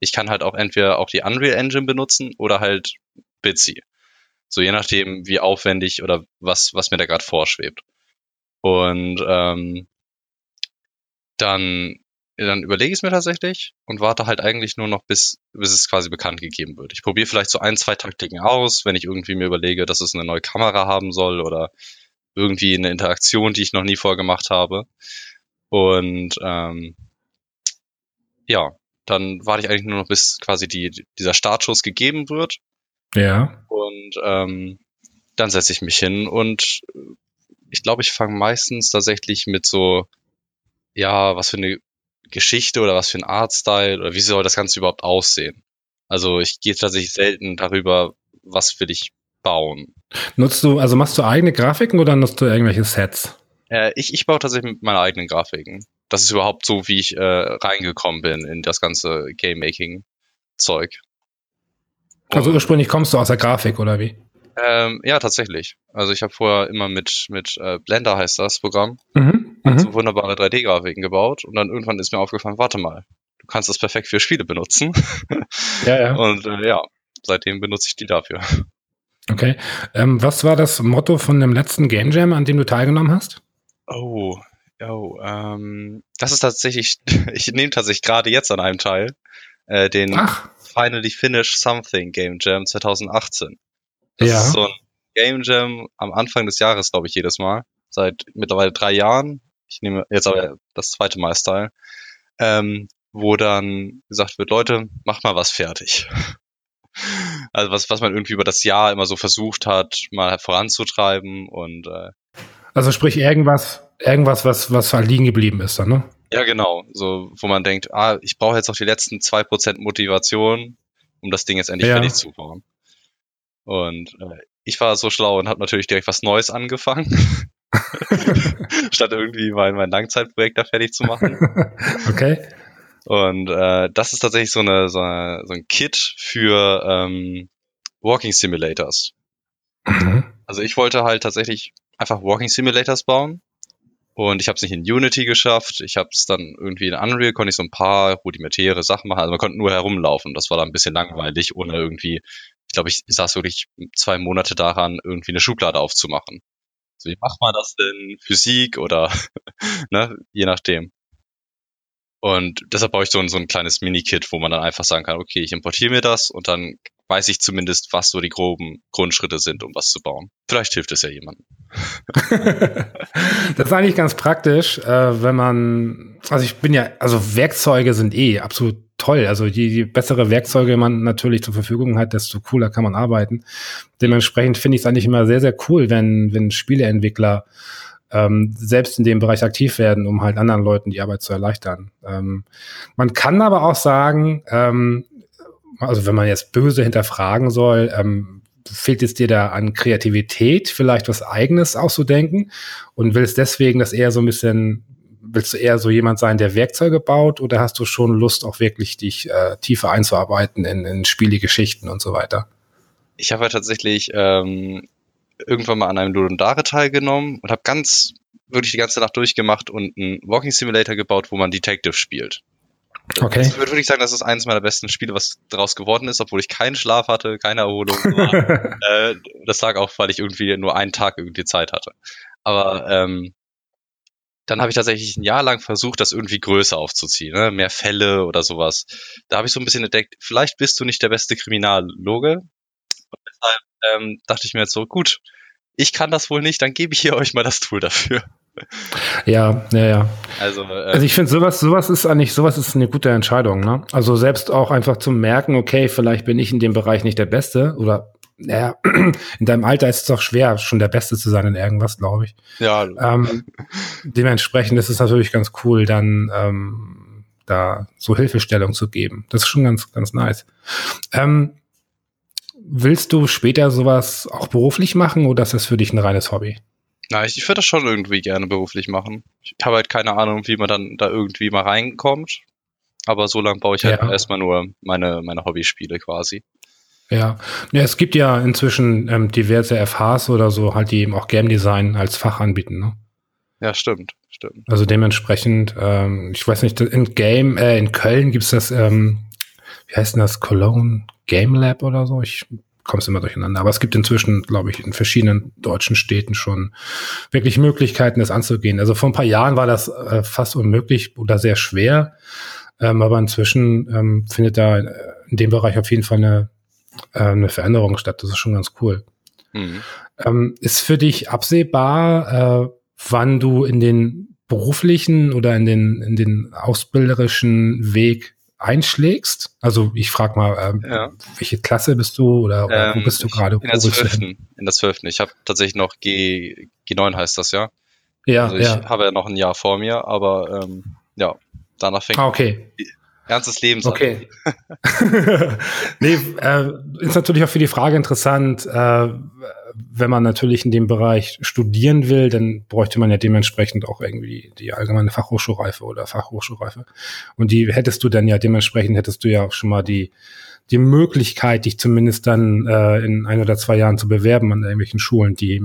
ich kann halt auch entweder auch die Unreal Engine benutzen oder halt Bitsy. So je nachdem, wie aufwendig oder was, was mir da gerade vorschwebt. Und ähm, dann dann überlege ich es mir tatsächlich und warte halt eigentlich nur noch, bis, bis es quasi bekannt gegeben wird. Ich probiere vielleicht so ein, zwei Taktiken aus, wenn ich irgendwie mir überlege, dass es eine neue Kamera haben soll oder irgendwie eine Interaktion, die ich noch nie vorgemacht habe. Und ähm, ja, dann warte ich eigentlich nur noch, bis quasi die, dieser Startschuss gegeben wird. Ja. Und ähm, dann setze ich mich hin und ich glaube, ich fange meistens tatsächlich mit so, ja, was für eine Geschichte oder was für ein Artstyle oder wie soll das Ganze überhaupt aussehen. Also ich gehe tatsächlich selten darüber, was will ich bauen. Nutzt du, also machst du eigene Grafiken oder nutzt du irgendwelche Sets? Äh, ich, ich baue tatsächlich mit meinen eigenen Grafiken. Das ist überhaupt so, wie ich äh, reingekommen bin in das ganze Game-Making-Zeug. Also ursprünglich kommst du aus der Grafik, oder wie? Ähm, ja, tatsächlich. Also ich habe vorher immer mit, mit äh, Blender heißt das Programm, Mhm. So Mhm. wunderbare 3D-Grafiken gebaut und dann irgendwann ist mir aufgefallen, warte mal, du kannst das perfekt für Spiele benutzen. Ja, ja. und äh, ja, seitdem benutze ich die dafür. Okay. Ähm, was war das Motto von dem letzten Game Jam, an dem du teilgenommen hast? Oh, oh, ähm, das ist tatsächlich, ich nehme tatsächlich gerade jetzt an einem Teil, äh, den Ach, Finally Finish Something Game Jam 2018. Das Ja. ist so ein Game Jam am Anfang des Jahres, glaube ich, jedes Mal. Seit mittlerweile drei Jahren. Ich nehme jetzt aber das zweite Mal Teil. Ähm, wo dann gesagt wird, Leute, macht mal was fertig. Also was, was man irgendwie über das Jahr immer so versucht hat, mal voranzutreiben und äh, also sprich irgendwas, irgendwas, was, was halt liegen geblieben ist dann, ne? ja genau, so wo man denkt, ah, ich brauche jetzt noch die letzten zwei Prozent Motivation, um das Ding jetzt endlich Ja. fertig zu bauen. Und äh, ich war so schlau und habe natürlich direkt was Neues angefangen, statt irgendwie mein, mein Langzeitprojekt da fertig zu machen. okay. Und äh, das ist tatsächlich so, eine, so, eine, so ein Kit für ähm, Walking Simulators. Mhm. Also ich wollte halt tatsächlich einfach Walking Simulators bauen. Und ich habe es nicht in Unity geschafft. Ich habe es dann irgendwie in Unreal, konnte ich so ein paar rudimentäre Sachen machen. Also man konnte nur herumlaufen. Das war dann ein bisschen langweilig, ohne irgendwie, ich glaube, ich saß wirklich zwei Monate daran, irgendwie eine Schublade aufzumachen. So, wie macht man das denn? Physik oder, ne, je nachdem. Und deshalb baue ich so ein, so ein kleines Mini-Kit, wo man dann einfach sagen kann, okay, ich importiere mir das und dann weiß ich zumindest, was so die groben Grundschritte sind, um was zu bauen. Vielleicht hilft es ja jemandem. das ist eigentlich ganz praktisch, äh, wenn man, also ich bin ja, also Werkzeuge sind eh absolut toll. Also je, je bessere Werkzeuge man natürlich zur Verfügung hat, desto cooler kann man arbeiten. Dementsprechend finde ich es eigentlich immer sehr, sehr cool, wenn, wenn Spieleentwickler ähm, selbst in dem Bereich aktiv werden, um halt anderen Leuten die Arbeit zu erleichtern. Ähm, man kann aber auch sagen, ähm, also wenn man jetzt böse hinterfragen soll, ähm, fehlt es dir da an Kreativität, vielleicht was Eigenes auszudenken und willst deswegen das eher so ein bisschen, willst du eher so jemand sein, der Werkzeuge baut oder hast du schon Lust, auch wirklich dich äh, tiefer einzuarbeiten in, in Spielegeschichten und so weiter? Ich habe ja tatsächlich ähm, irgendwann mal an einem Ludendare teilgenommen und habe ganz wirklich die ganze Nacht durchgemacht und einen Walking Simulator gebaut, wo man Detective spielt. Okay. Ich würde wirklich sagen, das ist eines meiner besten Spiele, was daraus geworden ist, obwohl ich keinen Schlaf hatte, keine Erholung. war. äh, das lag auch, weil ich irgendwie nur einen Tag irgendwie Zeit hatte. Aber ähm, dann habe ich tatsächlich ein Jahr lang versucht, das irgendwie größer aufzuziehen, ne? mehr Fälle oder sowas. Da habe ich so ein bisschen entdeckt, vielleicht bist du nicht der beste Kriminalloge. Und deshalb ähm, dachte ich mir jetzt so, gut, ich kann das wohl nicht, dann gebe ich hier euch mal das Tool dafür. ja, ja, ja. Also, äh, Also ich finde sowas, sowas ist eigentlich, sowas ist eine gute Entscheidung, ne? Also selbst auch einfach zu merken, okay, vielleicht bin ich in dem Bereich nicht der Beste oder naja, in deinem Alter ist es doch schwer, schon der Beste zu sein in irgendwas, glaube ich. ja, Ähm, dementsprechend ist es natürlich ganz cool, dann ähm, da so Hilfestellung zu geben. Das ist schon ganz, ganz nice. Ähm, willst du später sowas auch beruflich machen oder ist das für dich ein reines Hobby? Na, ich, ich würde das schon irgendwie gerne beruflich machen. Ich habe halt keine Ahnung, wie man dann da irgendwie mal reinkommt. Aber so lange baue ich halt Ja. erstmal nur meine, meine Hobbyspiele quasi. Ja. ja, es gibt ja inzwischen ähm, diverse FHs oder so, halt, die eben auch Game Design als Fach anbieten. Ne? Ja, stimmt, stimmt. Also dementsprechend, ähm, ich weiß nicht, in Game, äh, in Köln gibt's das, ähm, wie heißt denn das, Cologne Game Lab oder so? Ich komme immer durcheinander. Aber es gibt inzwischen, glaube ich, in verschiedenen deutschen Städten schon wirklich Möglichkeiten, das anzugehen. Also vor ein paar Jahren war das äh, fast unmöglich oder sehr schwer. Ähm, aber inzwischen ähm, findet da in dem Bereich auf jeden Fall eine, äh, eine Veränderung statt. Das ist schon ganz cool. Mhm. Ähm, ist für dich absehbar, äh, wann du in den beruflichen oder in den, in den ausbilderischen Weg einschlägst? Also ich frage mal, ähm, Ja. welche Klasse bist du oder, oder wo Ähm, bist du gerade? In der Wo zwölften. In der zwölften. Ich habe tatsächlich noch G, G9 heißt das ja. Ja, Also ich ja. habe ja noch ein Jahr vor mir, aber ähm, ja, danach fängt Ah, okay. Ganzes Leben. Okay. nee, äh, ist natürlich auch für die Frage interessant, äh, wenn man natürlich in dem Bereich studieren will, dann bräuchte man ja dementsprechend auch irgendwie die allgemeine Fachhochschulreife oder Fachhochschulreife. Und die hättest du dann ja dementsprechend, hättest du ja auch schon mal die, die Möglichkeit, dich zumindest dann äh, in ein oder zwei Jahren zu bewerben an irgendwelchen Schulen, die äh,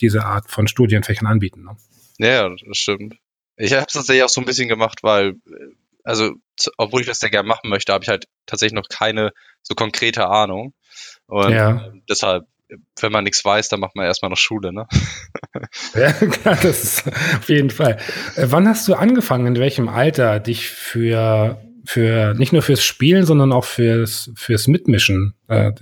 diese Art von Studienfächern anbieten. Ne? Ja, das stimmt. Ich habe es tatsächlich auch so ein bisschen gemacht, weil, also, obwohl ich das sehr gerne machen möchte, habe ich halt tatsächlich noch keine so konkrete Ahnung. Und ja. deshalb, wenn man nichts weiß, dann macht man erstmal noch Schule, ne? Ja, klar, das ist auf jeden Fall. Äh, wann hast du angefangen, in welchem Alter dich für, für nicht nur fürs Spielen, sondern auch fürs, fürs Mitmischen äh,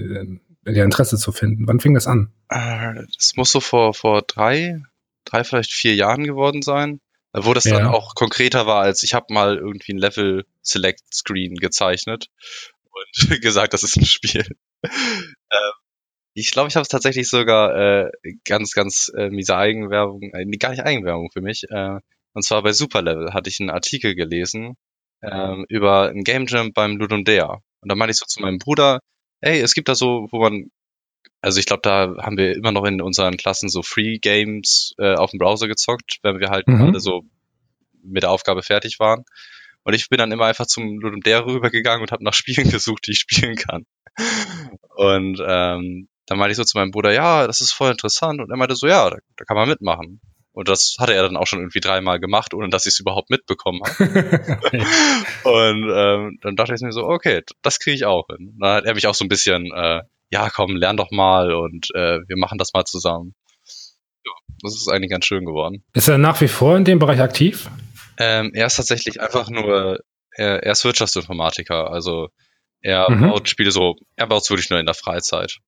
der Interesse zu finden? Wann fing das an? Äh, das muss so vor, vor drei, drei, vielleicht vier Jahren geworden sein. Wo das ja. dann auch konkreter war, als ich habe mal irgendwie ein Level Select Screen gezeichnet und gesagt, das ist ein Spiel. ähm, ich glaube, ich habe es tatsächlich sogar äh, ganz, ganz äh, miese Eigenwerbung, äh, gar nicht Eigenwerbung für mich. Äh, und zwar bei Superlevel hatte ich einen Artikel gelesen ähm, über ein Game Jam beim Ludum Dea. Und da meinte ich so zu meinem Bruder, hey, es gibt da so, wo man also ich glaube, da haben wir immer noch in unseren Klassen so Free Games äh, auf dem Browser gezockt, wenn wir halt mhm. gerade so mit der Aufgabe fertig waren. Und ich bin dann immer einfach zum Ludum Dare rübergegangen und habe nach Spielen gesucht, die ich spielen kann. Und ähm, dann meinte ich so zu meinem Bruder, ja, das ist voll interessant. Und er meinte so, ja, da, da kann man mitmachen. Und das hatte er dann auch schon irgendwie dreimal gemacht, ohne dass ich es überhaupt mitbekommen habe. und ähm, dann dachte ich mir so, okay, das kriege ich auch hin. Dann hat er mich auch so ein bisschen äh, ja, komm, lern doch mal und äh, wir machen das mal zusammen. Ja, das ist eigentlich ganz schön geworden. Ist er nach wie vor in dem Bereich aktiv? Ähm, er ist tatsächlich einfach nur, er, er ist Wirtschaftsinformatiker, also er mhm. baut Spiele so, er baut es wirklich nur in der Freizeit.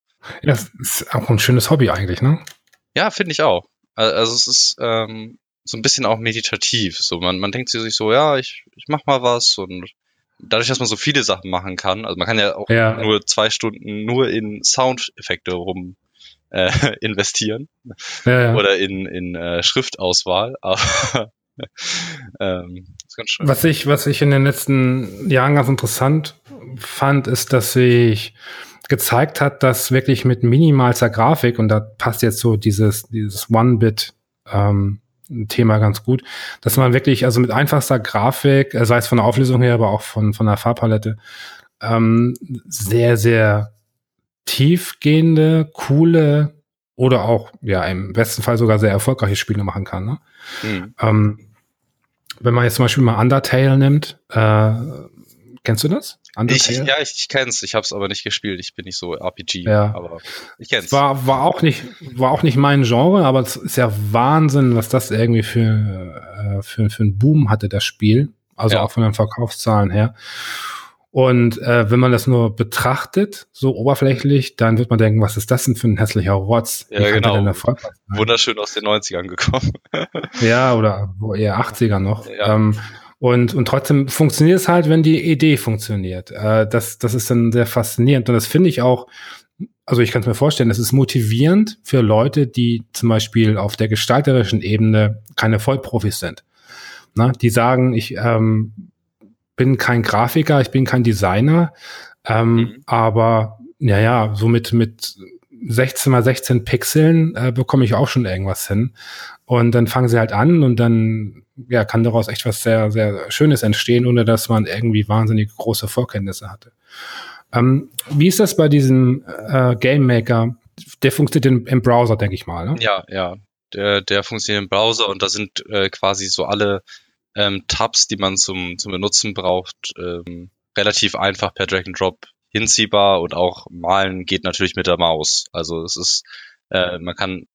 Ja, das ist auch ein schönes Hobby eigentlich, ne? Ja, finde ich auch. Also es ist ähm, so ein bisschen auch meditativ. So man, man denkt sich so, ja, ich, ich mach mal was und dadurch, dass man so viele Sachen machen kann, also man kann ja auch ja. nur zwei Stunden nur in Soundeffekte rum äh, investieren ja, ja. oder in, in äh, Schriftauswahl, aber ähm, ist ganz schön. Was ich, was ich in den letzten Jahren ganz interessant fand, ist, dass sich gezeigt hat, dass wirklich mit minimalster Grafik, und da passt jetzt so dieses, dieses One-Bit ähm, Thema ganz gut, dass man wirklich, also mit einfachster Grafik, äh, sei es von der Auflösung her, aber auch von, von der Farbpalette, ähm, sehr, sehr tiefgehende, coole oder auch, ja, im besten Fall sogar sehr erfolgreiche Spiele machen kann. Ne? Mhm. Ähm, wenn man jetzt zum Beispiel mal Undertale nimmt, äh, kennst du das? Ich, ja, ich, ich kenn's. Ich habe es aber nicht gespielt. Ich bin nicht so RPG, ja. aber ich kenn's. War, war auch nicht, war auch nicht mein Genre, aber es ist ja Wahnsinn, was das irgendwie für, äh, für, für einen Boom hatte, das Spiel. Also ja. auch von den Verkaufszahlen her. Und äh, wenn man das nur betrachtet, so oberflächlich, dann wird man denken, was ist das denn für ein hässlicher Rotz? Ja, genau. Wunderschön aus den 90ern gekommen. ja, oder eher 80er noch. Ja. Ähm, und, und trotzdem funktioniert es halt, wenn die Idee funktioniert. Äh, das, das ist dann sehr faszinierend. Und das finde ich auch, also ich kann es mir vorstellen, das ist motivierend für Leute, die zum Beispiel auf der gestalterischen Ebene keine Vollprofis sind. Na, die sagen, ich ähm, bin kein Grafiker, ich bin kein Designer, ähm, mhm. aber ja, ja, so mit, mit 16 mal 16 Pixeln äh, bekomme ich auch schon irgendwas hin. Und dann fangen sie halt an und dann ja, kann daraus echt was sehr, sehr Schönes entstehen, ohne dass man irgendwie wahnsinnig große Vorkenntnisse hatte. Ähm, wie ist das bei diesem äh, Game Maker? Der funktioniert im, Browser, denke ich mal. Ne? Ja, ja. Der, der funktioniert im Browser und da sind äh, quasi so alle ähm, Tabs, die man zum, zum Benutzen braucht, ähm, relativ einfach per Drag and Drop hinziehbar und auch malen geht natürlich mit der Maus. Also es ist, äh, man kann,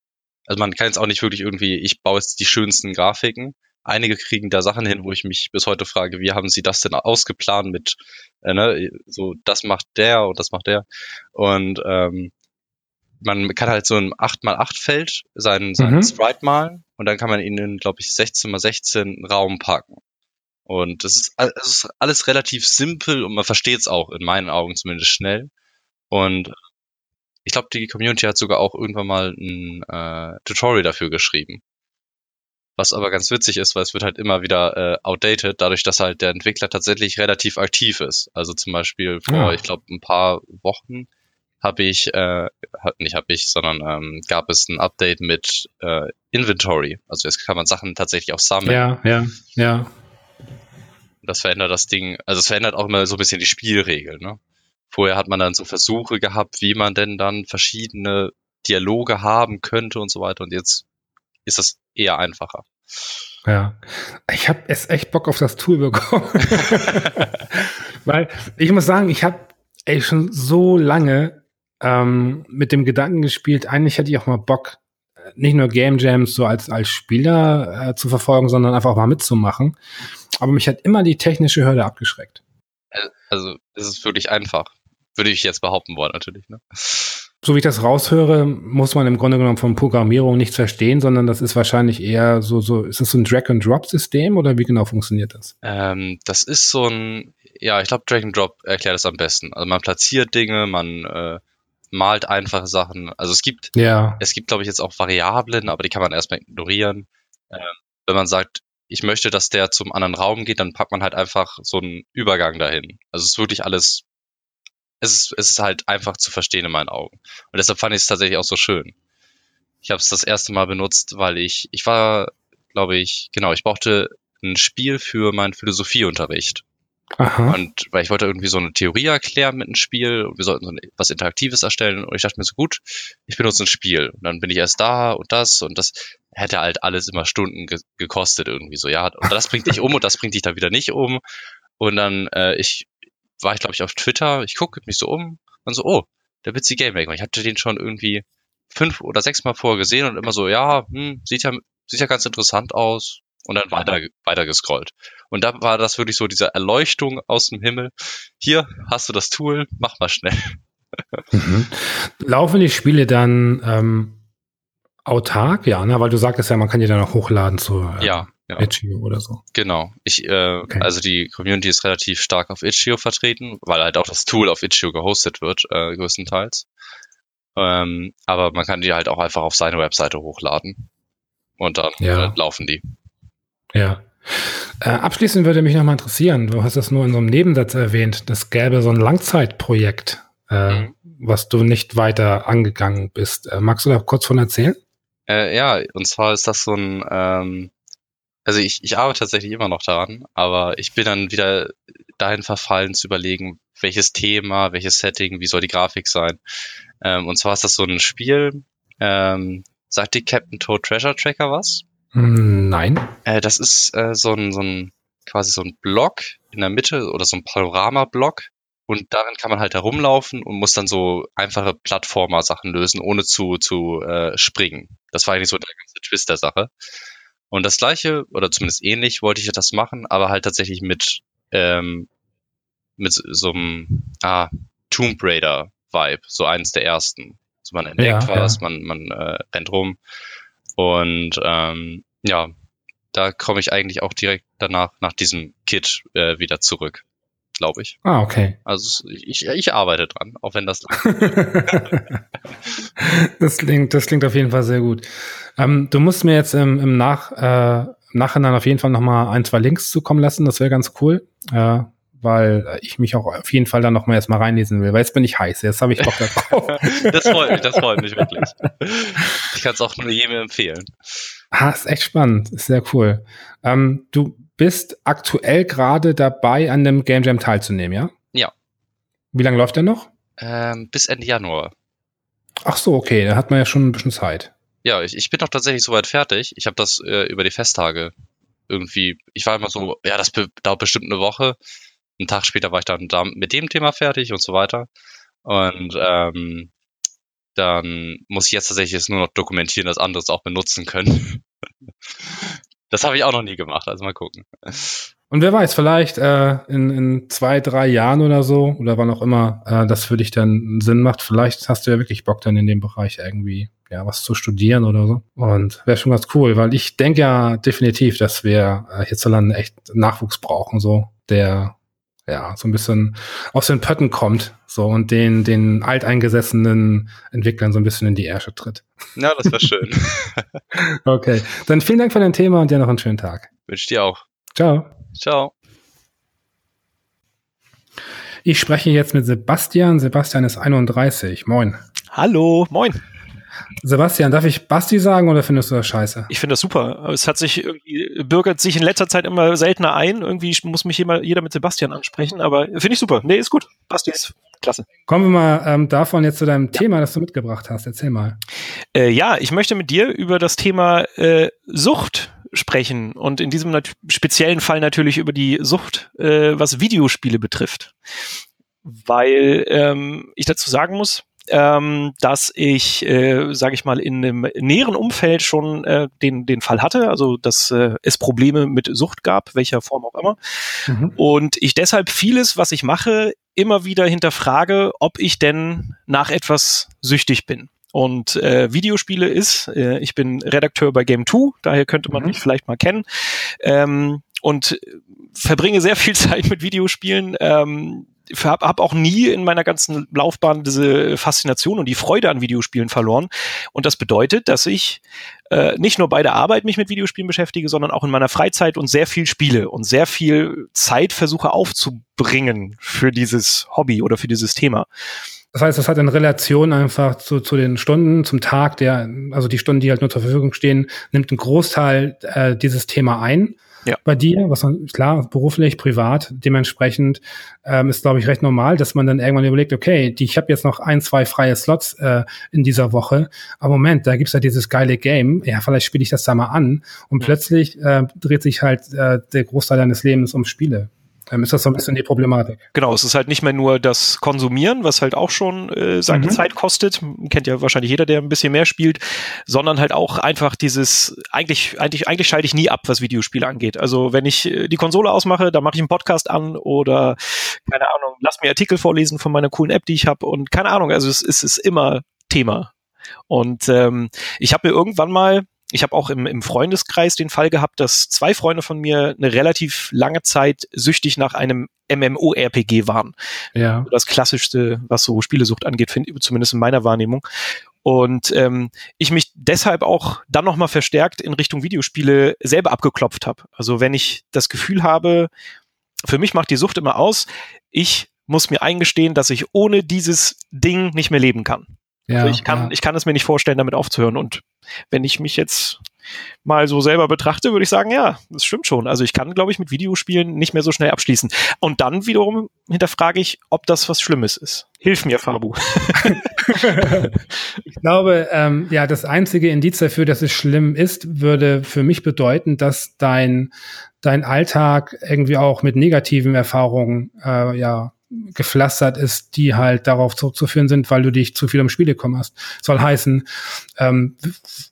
also man kann jetzt auch nicht wirklich irgendwie, ich baue jetzt die schönsten Grafiken, einige kriegen da Sachen hin, wo ich mich bis heute frage, wie haben sie das denn ausgeplant mit, äh, ne, so das macht der und das macht der. Und ähm, man kann halt so ein 8x8 Feld seinen, seinen mhm. Sprite malen und dann kann man ihn in, glaube ich, 16x16 Raum packen. Und das ist, das ist alles relativ simpel und man versteht es auch in meinen Augen zumindest schnell. Und ich glaube, die Community hat sogar auch irgendwann mal ein äh, Tutorial dafür geschrieben. was aber ganz witzig ist, weil es wird halt immer wieder äh, outdated, dadurch, dass halt der Entwickler tatsächlich relativ aktiv ist. Also zum Beispiel vor, Ja. ich glaube, ein paar Wochen habe ich, äh, nicht habe ich, sondern ähm, gab es ein Update mit äh, Inventory. Also jetzt kann man Sachen tatsächlich auch sammeln. Ja, ja, ja. Das verändert das Ding, also es verändert auch immer so ein bisschen die Spielregeln. Ne? Vorher hat man dann so Versuche gehabt, wie man denn dann verschiedene Dialoge haben könnte und so weiter. Und jetzt ist das eher einfacher. Ja, ich habe es echt Bock auf das Tool bekommen. Weil ich muss sagen, ich habe ey schon so lange ähm, mit dem Gedanken gespielt, eigentlich hätte ich auch mal Bock, äh, nicht nur Game Jams so als, als Spieler äh, zu verfolgen, sondern einfach auch mal mitzumachen. Aber mich hat immer die technische Hürde abgeschreckt. Also es ist wirklich einfach. Würde ich jetzt behaupten wollen, natürlich. Ne? So wie ich das raushöre, muss man im Grunde genommen von Programmierung nichts verstehen, sondern das ist wahrscheinlich eher so, so, ist das so ein Drag-and-Drop-System oder wie genau funktioniert das? Ähm, das ist so ein, ja, ich glaube, Drag and Drop erklärt das am besten. Also man platziert Dinge, man äh, malt einfache Sachen. Also es gibt, Ja, es gibt, glaube ich, jetzt auch Variablen, aber die kann man erstmal ignorieren. Ähm, wenn man sagt, ich möchte, dass der zum anderen Raum geht, dann packt man halt einfach so einen Übergang dahin. Also es ist wirklich alles, es ist, es ist halt einfach zu verstehen in meinen Augen. Und deshalb fand ich es tatsächlich auch so schön. Ich habe es das erste Mal benutzt, weil ich, ich war, glaube ich, genau, ich brauchte ein Spiel für meinen Philosophieunterricht. aha. Und weil ich wollte irgendwie so eine Theorie erklären mit einem Spiel und wir sollten so was Interaktives erstellen und ich dachte mir so gut, ich benutze ein Spiel und dann bin ich erst da und das und das hätte halt alles immer Stunden ge gekostet irgendwie so, ja, und das bringt dich um und das bringt dich dann wieder nicht um und dann äh, ich war ich glaube ich auf Twitter, ich gucke mich so um und so, oh, der Witzy Game Maker, ich hatte den schon irgendwie fünf oder sechs Mal vorher gesehen und immer so, ja, hm, sieht ja sieht ja ganz interessant aus und dann weiter weiter gescrollt. Und da war das wirklich so diese Erleuchtung aus dem Himmel. Hier hast du das Tool, mach mal schnell. Mhm. Laufen die Spiele dann ähm, autark? Ja, ne? weil du sagtest ja, man kann die dann auch hochladen zu äh, Ja, ja, Itch.io oder so. genau. Ich, äh, Okay. also die Community ist relativ stark auf Itch.io vertreten, weil halt auch das Tool auf Itch.io gehostet wird, äh, größtenteils. Ähm, aber man kann die halt auch einfach auf seine Webseite hochladen. Und dann Ja. äh, laufen die. Ja. Äh, abschließend würde mich nochmal interessieren, du hast das nur in so einem Nebensatz erwähnt, das gäbe so ein Langzeitprojekt, äh, Mhm. was du nicht weiter angegangen bist. Äh, magst du da kurz von erzählen? Äh, ja, und zwar ist das so ein, ähm, also ich, ich arbeite tatsächlich immer noch daran, aber ich bin dann wieder dahin verfallen zu überlegen, welches Thema, welches Setting, wie soll die Grafik sein. Ähm, und zwar ist das so ein Spiel, ähm, sagt die Captain Toad Treasure Tracker was? Hm, nein. Äh, das ist äh, so ein, so ein, quasi so ein Block in der Mitte oder so ein Panorama-Block. Und darin kann man halt herumlaufen und muss dann so einfache Plattformer-Sachen lösen, ohne zu, zu äh, springen. Das war eigentlich so der ganze Twist der Sache. Und das gleiche, oder zumindest ähnlich, wollte ich das machen, aber halt tatsächlich mit, ähm, mit so einem ah, Tomb Raider-Vibe, so eins der ersten. Also man entdeckt Ja, was, ja. man, man äh, rennt rum. Und ähm, ja, da komme ich eigentlich auch direkt danach, nach diesem Kit, äh, wieder zurück, glaube ich. Ah, okay. Also ich, ich arbeite dran, auch wenn das das, klingt, das klingt auf jeden Fall sehr gut. Ähm, du musst mir jetzt im, im, Nach, äh, Nachhinein auf jeden Fall noch mal ein, zwei Links zukommen lassen. Das wäre ganz cool, äh, weil ich mich auch auf jeden Fall dann noch mal erstmal reinlesen will. Weil jetzt bin ich heiß. Jetzt habe ich Bock darauf. das freut mich, das freut mich wirklich. Ich kann es auch nur jedem empfehlen. ah, ist echt spannend. Ist sehr cool. Ähm, du bist aktuell gerade dabei, an dem Game Jam teilzunehmen, ja? Ja. Wie lange läuft der noch? Ähm, bis Ende Januar. Ach so, okay. Da hat man ja schon ein bisschen Zeit. Ja, ich, ich bin doch tatsächlich soweit fertig. Ich habe das äh, über die Festtage irgendwie, ich war immer so, ja, das be dauert bestimmt eine Woche. Einen Tag später war ich dann da mit dem Thema fertig und so weiter. Und ähm, dann muss ich jetzt tatsächlich jetzt nur noch dokumentieren, dass andere es auch benutzen können. Das habe ich auch noch nie gemacht, also mal gucken. Und wer weiß, vielleicht äh, in, in zwei, drei Jahren oder so, oder wann auch immer äh, das für dich dann Sinn macht, vielleicht hast du ja wirklich Bock dann in dem Bereich irgendwie ja was zu studieren oder so. Und wäre schon ganz cool, weil ich denke ja definitiv, dass wir äh, hierzulande echt Nachwuchs brauchen, so der ja, so ein bisschen aus den Pötten kommt, so und den, den alteingesessenen Entwicklern so ein bisschen in die Ärsche tritt. Ja, das wäre schön. okay. Dann vielen Dank für dein Thema und dir noch einen schönen Tag. Wünsche dir auch. Ciao. Ciao. Ich spreche jetzt mit Sebastian. Sebastian ist 31. Moin. Hallo, moin. Sebastian, darf ich Basti sagen oder findest du das scheiße? Ich finde das super. Es hat sich irgendwie, bürgert sich in letzter Zeit immer seltener ein. Irgendwie muss mich jeder, jeder mit Sebastian ansprechen, aber finde ich super. Nee, ist gut. Basti ist klasse. Kommen wir mal ähm, davon jetzt zu deinem ja. Thema, das du mitgebracht hast. Erzähl mal. Äh, ja, ich möchte mit dir über das Thema äh, Sucht sprechen und in diesem speziellen Fall natürlich über die Sucht, äh, was Videospiele betrifft. Weil ähm, ich dazu sagen muss, ähm, dass ich, äh, sage ich mal, in einem näheren Umfeld schon äh, den, den Fall hatte, also dass äh, es Probleme mit Sucht gab, welcher Form auch immer. Mhm. Und ich deshalb vieles, was ich mache, immer wieder hinterfrage, ob ich denn nach etwas süchtig bin. Und äh, Videospiele ist, äh, ich bin Redakteur bei Game 2, daher könnte man mhm. mich vielleicht mal kennen. Ähm, und verbringe sehr viel Zeit mit Videospielen. Ähm, habe hab auch nie in meiner ganzen Laufbahn diese Faszination und die Freude an Videospielen verloren. Und das bedeutet, dass ich äh, nicht nur bei der Arbeit mich mit Videospielen beschäftige, sondern auch in meiner Freizeit und sehr viel spiele und sehr viel Zeit versuche aufzubringen für dieses Hobby oder für dieses Thema. Das heißt, das hat in Relation einfach zu, zu den Stunden, zum Tag, der, also die Stunden, die halt nur zur Verfügung stehen, nimmt einen Großteil äh, dieses Thema ein ja. bei dir, was man, klar, beruflich, privat, dementsprechend ähm, ist, glaube ich, recht normal, dass man dann irgendwann überlegt, okay, die, ich habe jetzt noch ein, zwei freie Slots äh, in dieser Woche, aber Moment, da gibt's ja dieses geile Game, ja, vielleicht spiele ich das da mal an und plötzlich äh, dreht sich halt äh, der Großteil deines Lebens um Spiele. Dann ist das so ein bisschen die Problematik. Genau, es ist halt nicht mehr nur das Konsumieren, was halt auch schon äh, seine mhm. Zeit kostet, kennt ja wahrscheinlich jeder, der ein bisschen mehr spielt, sondern halt auch einfach dieses, eigentlich, eigentlich, eigentlich schalte ich nie ab, was Videospiele angeht. Also wenn ich äh, die Konsole ausmache, dann mache ich einen Podcast an oder keine Ahnung, lass mir Artikel vorlesen von meiner coolen App, die ich habe und keine Ahnung, also es, es ist immer Thema. Und ähm, ich habe mir irgendwann mal ich habe auch im, im Freundeskreis den Fall gehabt, dass zwei Freunde von mir eine relativ lange Zeit süchtig nach einem MMORPG waren. Ja. Das klassischste, was so Spielesucht angeht, finde ich zumindest in meiner Wahrnehmung. Und ähm, ich mich deshalb auch dann nochmal verstärkt in Richtung Videospiele selber abgeklopft habe. Also wenn ich das Gefühl habe, für mich macht die Sucht immer aus, ich muss mir eingestehen, dass ich ohne dieses Ding nicht mehr leben kann. Ja, also ich kann, ja. ich kann es mir nicht vorstellen, damit aufzuhören. Und wenn ich mich jetzt mal so selber betrachte, würde ich sagen, ja, das stimmt schon. Also ich kann, glaube ich, mit Videospielen nicht mehr so schnell abschließen. Und dann wiederum hinterfrage ich, ob das was Schlimmes ist. Hilf mir, Fabu. ich glaube, ähm, ja, das einzige Indiz dafür, dass es schlimm ist, würde für mich bedeuten, dass dein, dein Alltag irgendwie auch mit negativen Erfahrungen äh, ja gepflastert ist, die halt darauf zurückzuführen sind, weil du dich zu viel um Spiele kümmerst. Soll heißen, ähm,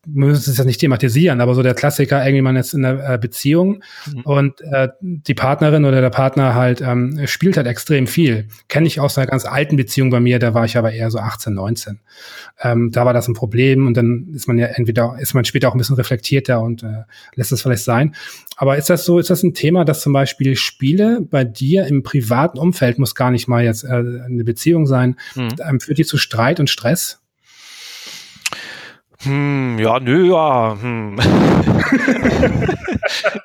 wir müssen es jetzt nicht thematisieren, aber so der Klassiker, irgendwie man ist in einer äh, Beziehung mhm. und äh, die Partnerin oder der Partner halt ähm, spielt halt extrem viel. Kenne ich aus einer ganz alten Beziehung bei mir, da war ich aber eher so 18, 19. Ähm, da war das ein Problem und dann ist man ja entweder, ist man später auch ein bisschen reflektierter und äh, lässt es vielleicht sein. Aber ist das so, ist das ein Thema, dass zum Beispiel Spiele bei dir im privaten Umfeld, muss gar nicht mal jetzt äh, eine Beziehung sein, hm. ähm, führt die zu Streit und Stress? Hm, ja, nö, ja. Hm.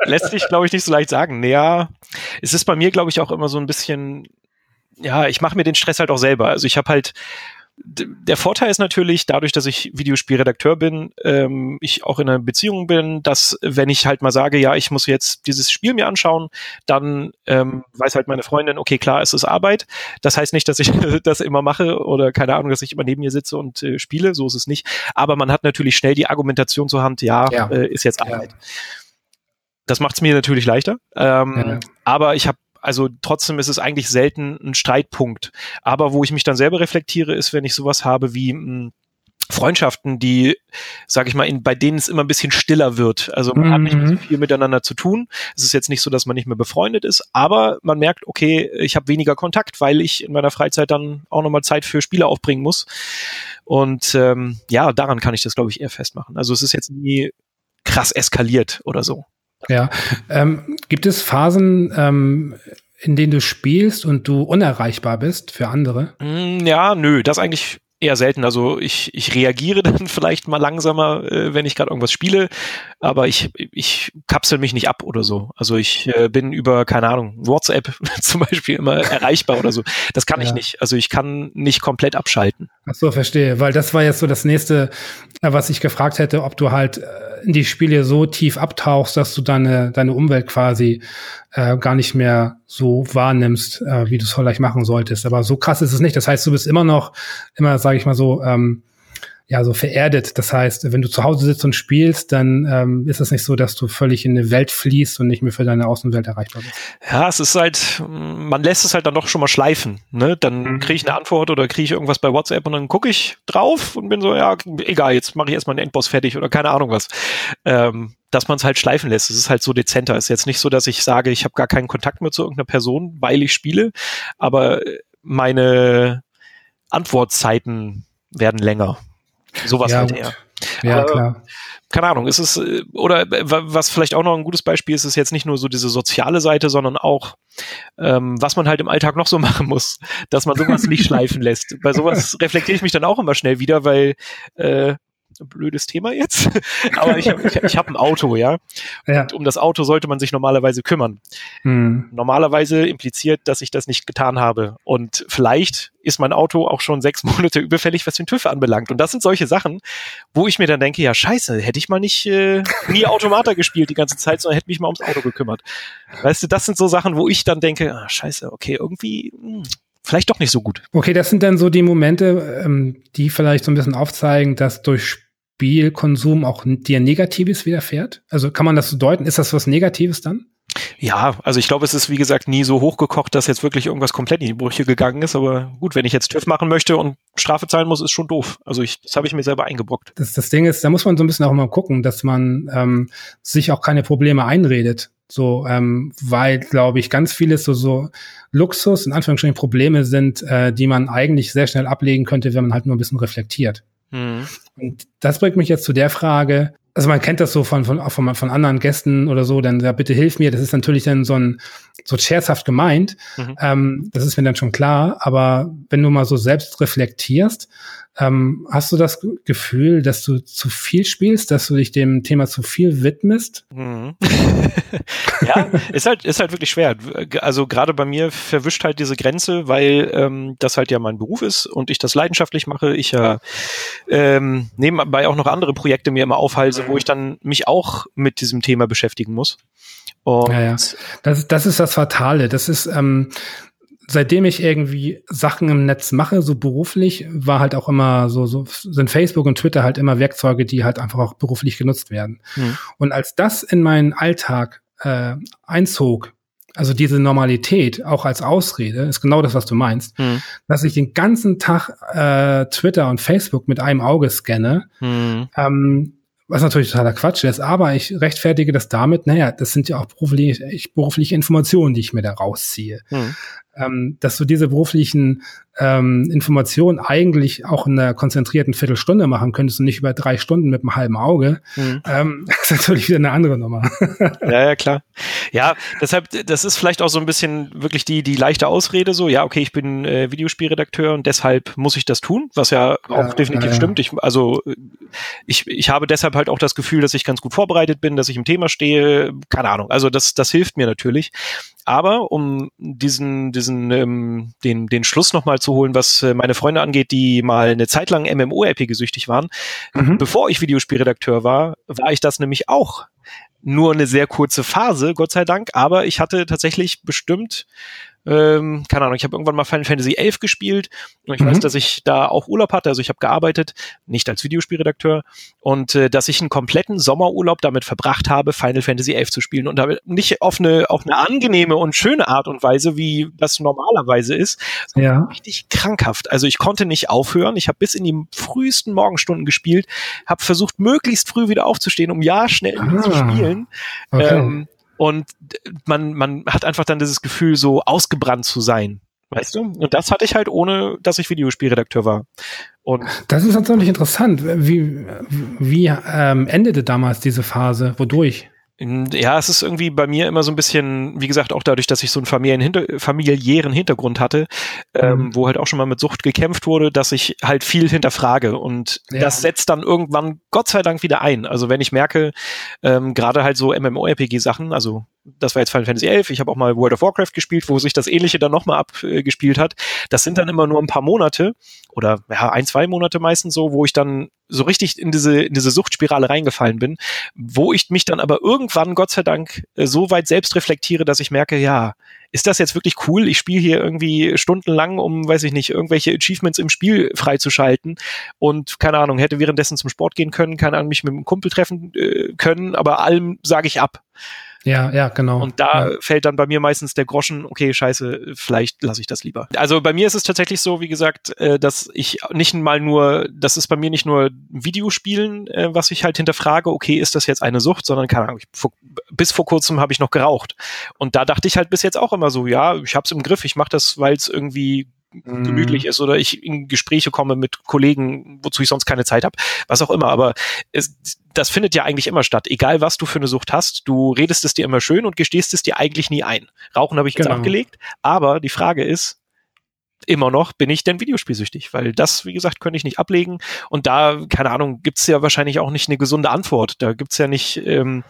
Lässt sich, glaube ich, nicht so leicht sagen. Naja, es ist bei mir, glaube ich, auch immer so ein bisschen, ja, ich mache mir den Stress halt auch selber. Also ich habe halt der Vorteil ist natürlich, dadurch, dass ich Videospielredakteur bin, ähm, ich auch in einer Beziehung bin, dass wenn ich halt mal sage, ja, ich muss jetzt dieses Spiel mir anschauen, dann ähm, weiß halt meine Freundin, okay, klar, es ist Arbeit. Das heißt nicht, dass ich das immer mache oder keine Ahnung, dass ich immer neben ihr sitze und äh, spiele, so ist es nicht. Aber man hat natürlich schnell die Argumentation zur Hand, ja, ja. Äh, ist jetzt Arbeit. Ja. Das macht es mir natürlich leichter. Ähm, ja. Aber ich habe also trotzdem ist es eigentlich selten ein Streitpunkt. Aber wo ich mich dann selber reflektiere, ist, wenn ich sowas habe wie mh, hm, Freundschaften, die, sage ich mal, in, bei denen es immer ein bisschen stiller wird. Also man mhm. hat nicht mehr so mhm. viel miteinander zu tun. Es ist jetzt nicht so, dass man nicht mehr befreundet ist, aber man merkt, okay, ich habe weniger Kontakt, weil ich in meiner Freizeit dann auch nochmal Zeit für Spiele aufbringen muss. Und ähm, ja, daran kann ich das, glaube ich, eher festmachen. Also es ist jetzt nie krass eskaliert oder so. Ja, ähm, gibt es Phasen ähm, in denen du spielst und du unerreichbar bist für andere? Mm, ja, nö, das eigentlich eher selten. Also ich, ich reagiere dann vielleicht mal langsamer, äh, wenn ich gerade irgendwas spiele, aber ich, ich kapsel mich nicht ab oder so. Also ich äh, bin über, keine Ahnung, WhatsApp zum Beispiel immer erreichbar oder so. Das kann ja. ich nicht. Also ich kann nicht komplett abschalten. Ach so, verstehe. Weil das war jetzt so das nächste, äh, was ich gefragt hätte, ob du halt äh, in die Spiele so tief abtauchst, dass du deine, deine Umwelt quasi äh, gar nicht mehr so wahrnimmst, äh, wie du es vielleicht machen solltest. Aber so krass ist es nicht. Das heißt, du bist immer noch, immer, sage ich mal so, ähm, ja, so vererdet. Das heißt, wenn du zu Hause sitzt und spielst, dann ähm, ist es nicht so, dass du völlig in eine Welt fließt und nicht mehr für deine Außenwelt erreichbar bist. Ja, es ist halt, man lässt es halt dann doch schon mal schleifen. Ne? Dann mhm. kriege ich eine Antwort oder kriege ich irgendwas bei WhatsApp und dann gucke ich drauf und bin so, ja, egal, jetzt mache ich erstmal den Endboss fertig oder keine Ahnung was. Ähm, dass man es halt schleifen lässt. Es ist halt so dezenter. Es ist jetzt nicht so, dass ich sage, ich habe gar keinen Kontakt mehr zu irgendeiner Person, weil ich spiele, aber meine Antwortzeiten werden länger. Sowas ja, halt eher. Ja, Aber, klar. Keine Ahnung, ist es, äh, oder äh, was vielleicht auch noch ein gutes Beispiel ist, ist jetzt nicht nur so diese soziale Seite, sondern auch, ähm, was man halt im Alltag noch so machen muss, dass man sowas nicht schleifen lässt. Bei sowas reflektiere ich mich dann auch immer schnell wieder, weil äh, blödes Thema jetzt, aber ich habe ich, ich hab ein Auto, ja? ja. Und um das Auto sollte man sich normalerweise kümmern. Hm. Normalerweise impliziert, dass ich das nicht getan habe. Und vielleicht ist mein Auto auch schon sechs Monate überfällig, was den TÜV anbelangt. Und das sind solche Sachen, wo ich mir dann denke, ja scheiße, hätte ich mal nicht äh, nie Automata gespielt die ganze Zeit, sondern hätte mich mal ums Auto gekümmert. Weißt du, das sind so Sachen, wo ich dann denke, ah, scheiße, okay, irgendwie, mh, hm, vielleicht doch nicht so gut. Okay, das sind dann so die Momente, ähm, die vielleicht so ein bisschen aufzeigen, dass durch Spielkonsum auch dir Negatives widerfährt? Also kann man das so deuten? Ist das was Negatives dann? Ja, also ich glaube, es ist wie gesagt nie so hochgekocht, dass jetzt wirklich irgendwas komplett in die Brüche gegangen ist. Aber gut, wenn ich jetzt TÜV machen möchte und Strafe zahlen muss, ist schon doof. Also ich, das habe ich mir selber eingebrockt. Das, das Ding ist, da muss man so ein bisschen auch mal gucken, dass man ähm, sich auch keine Probleme einredet. So, ähm, weil, glaube ich, ganz vieles so, so Luxus, in Anführungsstrichen Probleme sind, äh, die man eigentlich sehr schnell ablegen könnte, wenn man halt nur ein bisschen reflektiert. Mhm. Und das bringt mich jetzt zu der Frage, also man kennt das so von, von, von, von anderen Gästen oder so, dann ja, bitte hilf mir. Das ist natürlich dann so ein so scherzhaft gemeint. Mhm. Ähm, das ist mir dann schon klar. Aber wenn du mal so selbst reflektierst, ähm, hast du das Gefühl, dass du zu viel spielst, dass du dich dem Thema zu viel widmest? Mhm. ja, ist halt, ist halt wirklich schwer. Also gerade bei mir verwischt halt diese Grenze, weil ähm, das halt ja mein Beruf ist und ich das leidenschaftlich mache. Ich ja ähm, nebenbei auch noch andere Projekte mir immer aufhalse, wo ich dann mich auch mit diesem Thema beschäftigen muss. Und ja, ja. Das, das ist das Fatale. Das ist, ähm, seitdem ich irgendwie Sachen im Netz mache, so beruflich, war halt auch immer so, so sind Facebook und Twitter halt immer Werkzeuge, die halt einfach auch beruflich genutzt werden. Mhm. Und als das in meinen Alltag äh, einzog, also diese Normalität auch als Ausrede, ist genau das, was du meinst, mhm. dass ich den ganzen Tag äh, Twitter und Facebook mit einem Auge scanne, mhm. ähm, was natürlich totaler Quatsch ist, aber ich rechtfertige das damit, naja, das sind ja auch berufliche, berufliche Informationen, die ich mir da rausziehe. Mhm ähm, dass du diese beruflichen ähm, Informationen eigentlich auch in einer konzentrierten Viertelstunde machen könntest und nicht über drei Stunden mit einem halben Auge, mhm. ähm, ist natürlich wieder eine andere Nummer. ja, ja, klar. Ja, deshalb, das ist vielleicht auch so ein bisschen wirklich die, die leichte Ausrede, so, ja, okay, ich bin äh, Videospielredakteur und deshalb muss ich das tun, was ja auch ja, definitiv ja, ja. stimmt. Ich, also ich, ich habe deshalb halt auch das Gefühl, dass ich ganz gut vorbereitet bin, dass ich im Thema stehe, keine Ahnung. Also das, das hilft mir natürlich. Aber um diesen, diesen, ähm, den, den Schluss nochmal zu holen, was äh, meine Freunde angeht, die mal eine Zeit lang MMO-RPG süchtig waren, mhm. bevor ich Videospielredakteur war, war ich das nämlich auch. Nur eine sehr kurze Phase, Gott sei Dank, aber ich hatte tatsächlich bestimmt ähm, keine Ahnung, ich habe irgendwann mal Final Fantasy 11 gespielt und ich mhm. weiß, dass ich da auch Urlaub hatte, also ich habe gearbeitet, nicht als Videospielredakteur und äh, dass ich einen kompletten Sommerurlaub damit verbracht habe, Final Fantasy 11 zu spielen und damit nicht auf eine auf eine angenehme und schöne Art und Weise, wie das normalerweise ist, sondern ja. richtig krankhaft. Also ich konnte nicht aufhören, ich habe bis in die frühesten Morgenstunden gespielt, habe versucht möglichst früh wieder aufzustehen, um ja schnell ah. zu spielen. Okay. Ähm, und man, man hat einfach dann dieses Gefühl, so ausgebrannt zu sein. Weißt du? Und das hatte ich halt ohne, dass ich Videospielredakteur war. Und das ist natürlich interessant. Wie, wie ähm, endete damals diese Phase? Wodurch? Ja, es ist irgendwie bei mir immer so ein bisschen, wie gesagt, auch dadurch, dass ich so einen familiären, Hinter familiären Hintergrund hatte, ähm, mhm. ähm, wo halt auch schon mal mit Sucht gekämpft wurde, dass ich halt viel hinterfrage und ja. das setzt dann irgendwann Gott sei Dank wieder ein. Also wenn ich merke, ähm, gerade halt so MMORPG-Sachen, also das war jetzt Final Fantasy XI, ich habe auch mal World of Warcraft gespielt, wo sich das Ähnliche dann nochmal abgespielt hat. Das sind dann immer nur ein paar Monate oder ja, ein, zwei Monate meistens so, wo ich dann so richtig in diese, in diese Suchtspirale reingefallen bin, wo ich mich dann aber irgendwann, Gott sei Dank, äh, so weit selbst reflektiere, dass ich merke, ja, ist das jetzt wirklich cool? Ich spiele hier irgendwie stundenlang, um, weiß ich nicht, irgendwelche Achievements im Spiel freizuschalten und keine Ahnung, hätte währenddessen zum Sport gehen können, keine Ahnung, mich mit einem Kumpel treffen äh, können, aber allem sage ich ab. Ja, ja, genau. Und da ja. fällt dann bei mir meistens der Groschen, okay, scheiße, vielleicht lasse ich das lieber. Also bei mir ist es tatsächlich so, wie gesagt, äh, dass ich nicht mal nur, das ist bei mir nicht nur Videospielen, äh, was ich halt hinterfrage, okay, ist das jetzt eine Sucht, sondern keine Ahnung, ich, bis vor kurzem habe ich noch geraucht. Und da dachte ich halt bis jetzt auch immer so, ja, ich hab's im Griff, ich mache das, weil es irgendwie. Gemütlich ist oder ich in Gespräche komme mit Kollegen, wozu ich sonst keine Zeit habe, was auch immer. Aber es, das findet ja eigentlich immer statt. Egal, was du für eine Sucht hast, du redest es dir immer schön und gestehst es dir eigentlich nie ein. Rauchen habe ich jetzt genau. abgelegt, aber die Frage ist, immer noch bin ich denn videospielsüchtig, weil das, wie gesagt, könnte ich nicht ablegen. Und da, keine Ahnung, gibt's ja wahrscheinlich auch nicht eine gesunde Antwort. Da gibt's ja nicht, ähm,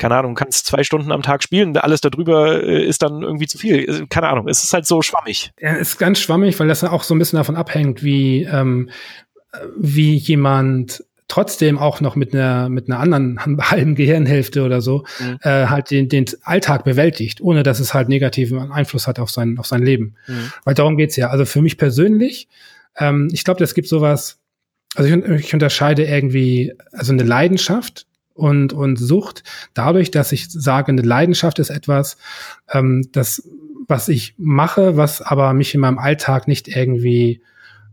keine Ahnung, kannst zwei Stunden am Tag spielen, alles darüber äh, ist dann irgendwie zu viel. Äh, keine Ahnung, es ist halt so schwammig. Ja, ist ganz schwammig, weil das auch so ein bisschen davon abhängt, wie, ähm, wie jemand trotzdem auch noch mit einer mit einer anderen halben Gehirnhälfte oder so mhm. äh, halt den, den Alltag bewältigt, ohne dass es halt negativen Einfluss hat auf sein auf sein Leben. Mhm. Weil darum geht's ja. Also für mich persönlich, ähm, ich glaube, das gibt sowas. Also ich, ich unterscheide irgendwie also eine Leidenschaft und, und Sucht dadurch, dass ich sage, eine Leidenschaft ist etwas, ähm, das, was ich mache, was aber mich in meinem Alltag nicht irgendwie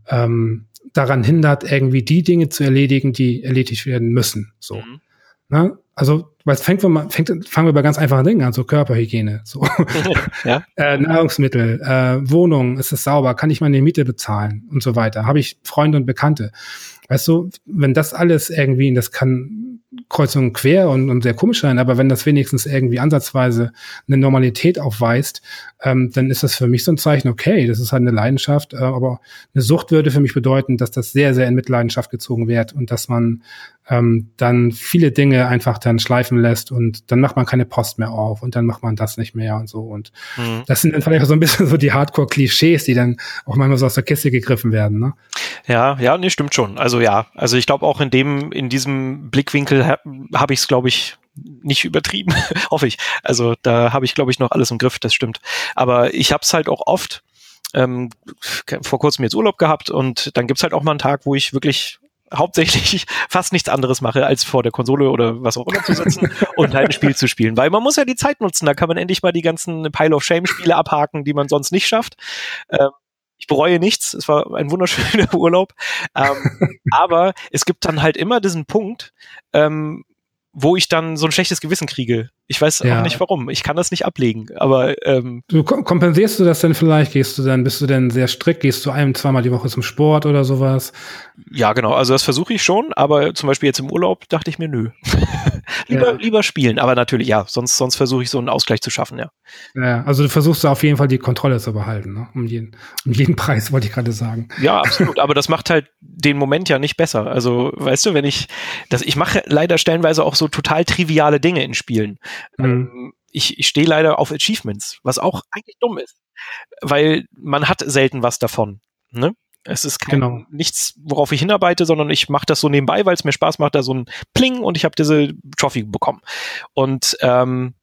ähm, daran hindert, irgendwie die Dinge zu erledigen, die erledigt werden müssen. So. Mhm. Na? Also, weil es fängt, fängt, fangen wir bei ganz einfachen Dingen an, so Körperhygiene, so ja. äh, Nahrungsmittel, äh, Wohnung, ist es sauber, kann ich meine Miete bezahlen und so weiter. Habe ich Freunde und Bekannte. Weißt du, wenn das alles irgendwie, das kann kreuz und quer und, und sehr komisch sein, aber wenn das wenigstens irgendwie ansatzweise eine Normalität aufweist, ähm, dann ist das für mich so ein Zeichen, okay, das ist halt eine Leidenschaft, äh, aber eine Sucht würde für mich bedeuten, dass das sehr, sehr in Mitleidenschaft gezogen wird und dass man ähm, dann viele Dinge einfach dann schleifen lässt und dann macht man keine Post mehr auf und dann macht man das nicht mehr und so. Und mhm. das sind dann vielleicht so ein bisschen so die Hardcore-Klischees, die dann auch manchmal so aus der Kiste gegriffen werden. Ne? Ja, ja, nee, stimmt schon. Also ja, also ich glaube auch in dem, in diesem Blickwinkel habe hab ich es, glaube ich, nicht übertrieben, hoffe ich. Also da habe ich, glaube ich, noch alles im Griff, das stimmt. Aber ich habe es halt auch oft, ähm, vor kurzem jetzt Urlaub gehabt und dann gibt's halt auch mal einen Tag, wo ich wirklich hauptsächlich fast nichts anderes mache, als vor der Konsole oder was auch immer zu sitzen und halt ein Spiel zu spielen. Weil man muss ja die Zeit nutzen, da kann man endlich mal die ganzen Pile of Shame-Spiele abhaken, die man sonst nicht schafft. Ähm, ich bereue nichts, es war ein wunderschöner Urlaub. Ähm, aber es gibt dann halt immer diesen Punkt, ähm, wo ich dann so ein schlechtes Gewissen kriege. Ich weiß ja. auch nicht warum. Ich kann das nicht ablegen. Aber ähm, du kompensierst du das denn vielleicht? Gehst du dann, bist du denn sehr strikt? Gehst du ein, zweimal die Woche zum Sport oder sowas? Ja, genau. Also das versuche ich schon. Aber zum Beispiel jetzt im Urlaub dachte ich mir, nö. lieber, ja. lieber spielen. Aber natürlich, ja. Sonst, sonst versuche ich so einen Ausgleich zu schaffen. Ja. Ja. Also du versuchst auf jeden Fall die Kontrolle zu behalten. Ne? Um jeden, um jeden Preis wollte ich gerade sagen. Ja, absolut. aber das macht halt den Moment ja nicht besser. Also weißt du, wenn ich, das, ich mache leider stellenweise auch so total triviale Dinge in Spielen. Mhm. Ähm, ich, ich stehe leider auf Achievements, was auch eigentlich dumm ist, weil man hat selten was davon. Ne? Es ist kein, genau. nichts, worauf ich hinarbeite, sondern ich mache das so nebenbei, weil es mir Spaß macht, da so ein Pling und ich habe diese Trophy bekommen. Und ähm,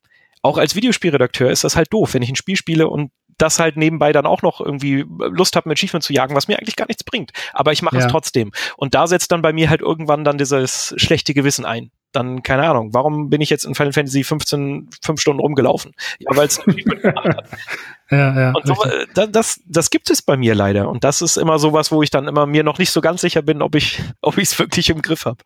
auch als Videospielredakteur ist das halt doof, wenn ich ein Spiel spiele und das halt nebenbei dann auch noch irgendwie Lust habe, ein Achievement zu jagen, was mir eigentlich gar nichts bringt. Aber ich mache ja. es trotzdem. Und da setzt dann bei mir halt irgendwann dann dieses schlechte Gewissen ein dann, keine Ahnung, warum bin ich jetzt in Final Fantasy 15 fünf Stunden rumgelaufen? Ja, weil es ja, ja, Und so, äh, das, das gibt es bei mir leider. Und das ist immer sowas, wo ich dann immer mir noch nicht so ganz sicher bin, ob ich ob ich es wirklich im Griff habe.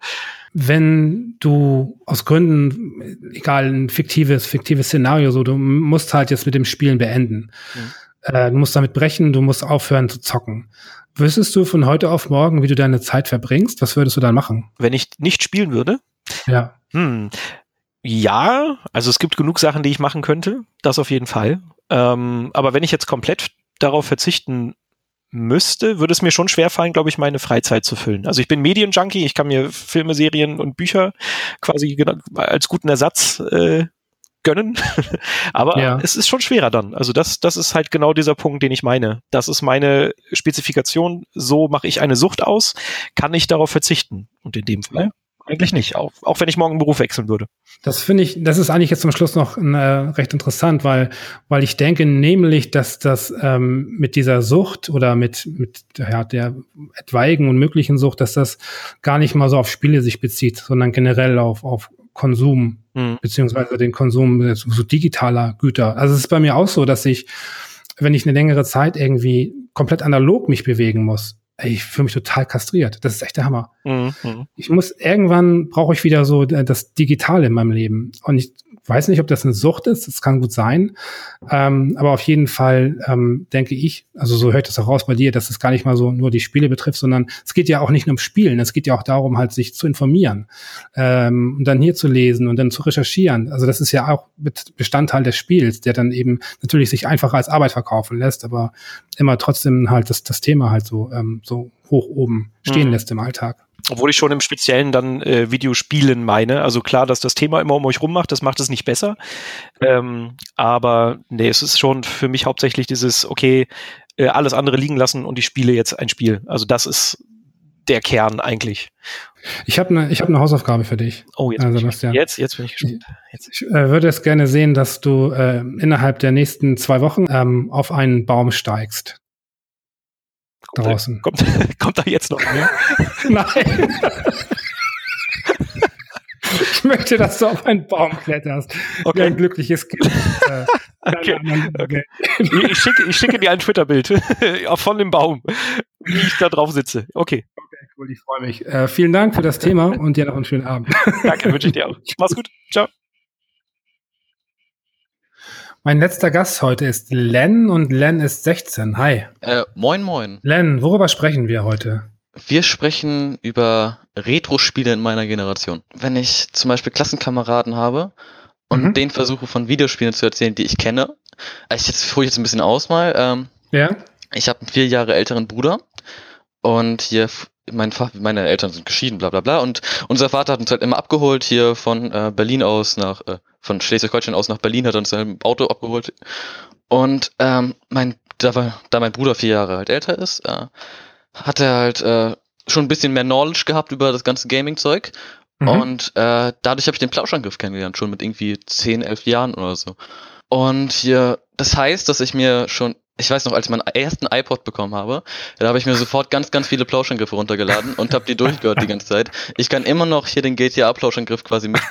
Wenn du aus Gründen, egal, ein fiktives, fiktives Szenario, so, du musst halt jetzt mit dem Spielen beenden. Mhm. Äh, du musst damit brechen, du musst aufhören zu zocken. Wüsstest du von heute auf morgen, wie du deine Zeit verbringst? Was würdest du dann machen? Wenn ich nicht spielen würde? Ja. Hm. ja, also es gibt genug Sachen, die ich machen könnte, das auf jeden Fall. Ähm, aber wenn ich jetzt komplett darauf verzichten müsste, würde es mir schon schwerfallen, glaube ich, meine Freizeit zu füllen. Also ich bin Medienjunkie, ich kann mir Filme, Serien und Bücher quasi als guten Ersatz äh, gönnen. Aber ja. es ist schon schwerer dann. Also das, das ist halt genau dieser Punkt, den ich meine. Das ist meine Spezifikation. So mache ich eine Sucht aus. Kann ich darauf verzichten? Und in dem Fall eigentlich nicht, auch, auch wenn ich morgen einen Beruf wechseln würde. Das finde ich, das ist eigentlich jetzt zum Schluss noch äh, recht interessant, weil, weil ich denke nämlich, dass das ähm, mit dieser Sucht oder mit, mit ja, der etwaigen und möglichen Sucht, dass das gar nicht mal so auf Spiele sich bezieht, sondern generell auf, auf Konsum, mhm. beziehungsweise den Konsum so digitaler Güter. Also es ist bei mir auch so, dass ich, wenn ich eine längere Zeit irgendwie komplett analog mich bewegen muss, ich fühle mich total kastriert. Das ist echt der Hammer. Mhm. Ich muss irgendwann brauche ich wieder so äh, das Digitale in meinem Leben. Und ich weiß nicht, ob das eine Sucht ist, das kann gut sein. Ähm, aber auf jeden Fall ähm, denke ich, also so hört es auch raus bei dir, dass es gar nicht mal so nur die Spiele betrifft, sondern es geht ja auch nicht nur um Spielen, es geht ja auch darum, halt sich zu informieren ähm, und dann hier zu lesen und dann zu recherchieren. Also das ist ja auch Bestandteil des Spiels, der dann eben natürlich sich einfacher als Arbeit verkaufen lässt, aber immer trotzdem halt das, das Thema halt so, ähm, so hoch oben stehen mhm. lässt im Alltag. Obwohl ich schon im Speziellen dann äh, Videospielen meine. Also klar, dass das Thema immer um euch rum macht, das macht es nicht besser. Ähm, aber nee, es ist schon für mich hauptsächlich dieses, okay, äh, alles andere liegen lassen und ich spiele jetzt ein Spiel. Also das ist der Kern eigentlich. Ich habe eine ich hab ne Hausaufgabe für dich. Oh, jetzt, äh, Sebastian. jetzt, jetzt bin ich gespannt. Jetzt. Ich äh, würde es gerne sehen, dass du äh, innerhalb der nächsten zwei Wochen ähm, auf einen Baum steigst kommt draußen. Da, kommt, kommt da jetzt noch mehr? Nein. ich möchte, dass du auf einen Baum kletterst. Okay. Wie ein glückliches Kind. Äh, okay. okay. Ich, schicke, ich schicke dir ein Twitter-Bild von dem Baum, wie ich da drauf sitze. Okay. Okay, cool, ich freue mich. Äh, vielen Dank für das Thema und dir noch einen schönen Abend. Danke, wünsche ich dir auch. Mach's gut. Ciao. Mein letzter Gast heute ist Len und Len ist 16. Hi. Äh, moin, moin. Len, worüber sprechen wir heute? Wir sprechen über Retro-Spiele in meiner Generation. Wenn ich zum Beispiel Klassenkameraden habe und mhm. denen versuche von Videospielen zu erzählen, die ich kenne, also jetzt hole ich jetzt ein bisschen aus mal. Ähm, ja. Ich habe einen vier Jahre älteren Bruder und hier mein meine Eltern sind geschieden, bla bla bla. Und unser Vater hat uns halt immer abgeholt hier von äh, Berlin aus nach, äh, von Schleswig-Holstein aus nach Berlin, hat uns ein Auto abgeholt. Und ähm, mein, da, war, da mein Bruder vier Jahre halt älter ist, äh, hat er halt äh, schon ein bisschen mehr Knowledge gehabt über das ganze Gaming-Zeug. Mhm. Und äh, dadurch habe ich den Plauschangriff kennengelernt, schon mit irgendwie 10, 11 Jahren oder so. Und hier, das heißt, dass ich mir schon, ich weiß noch, als ich meinen ersten iPod bekommen habe, da habe ich mir sofort ganz, ganz viele Plauschangriffe runtergeladen und habe die durchgehört die ganze Zeit. Ich kann immer noch hier den GTA-Plauschangriff quasi mit.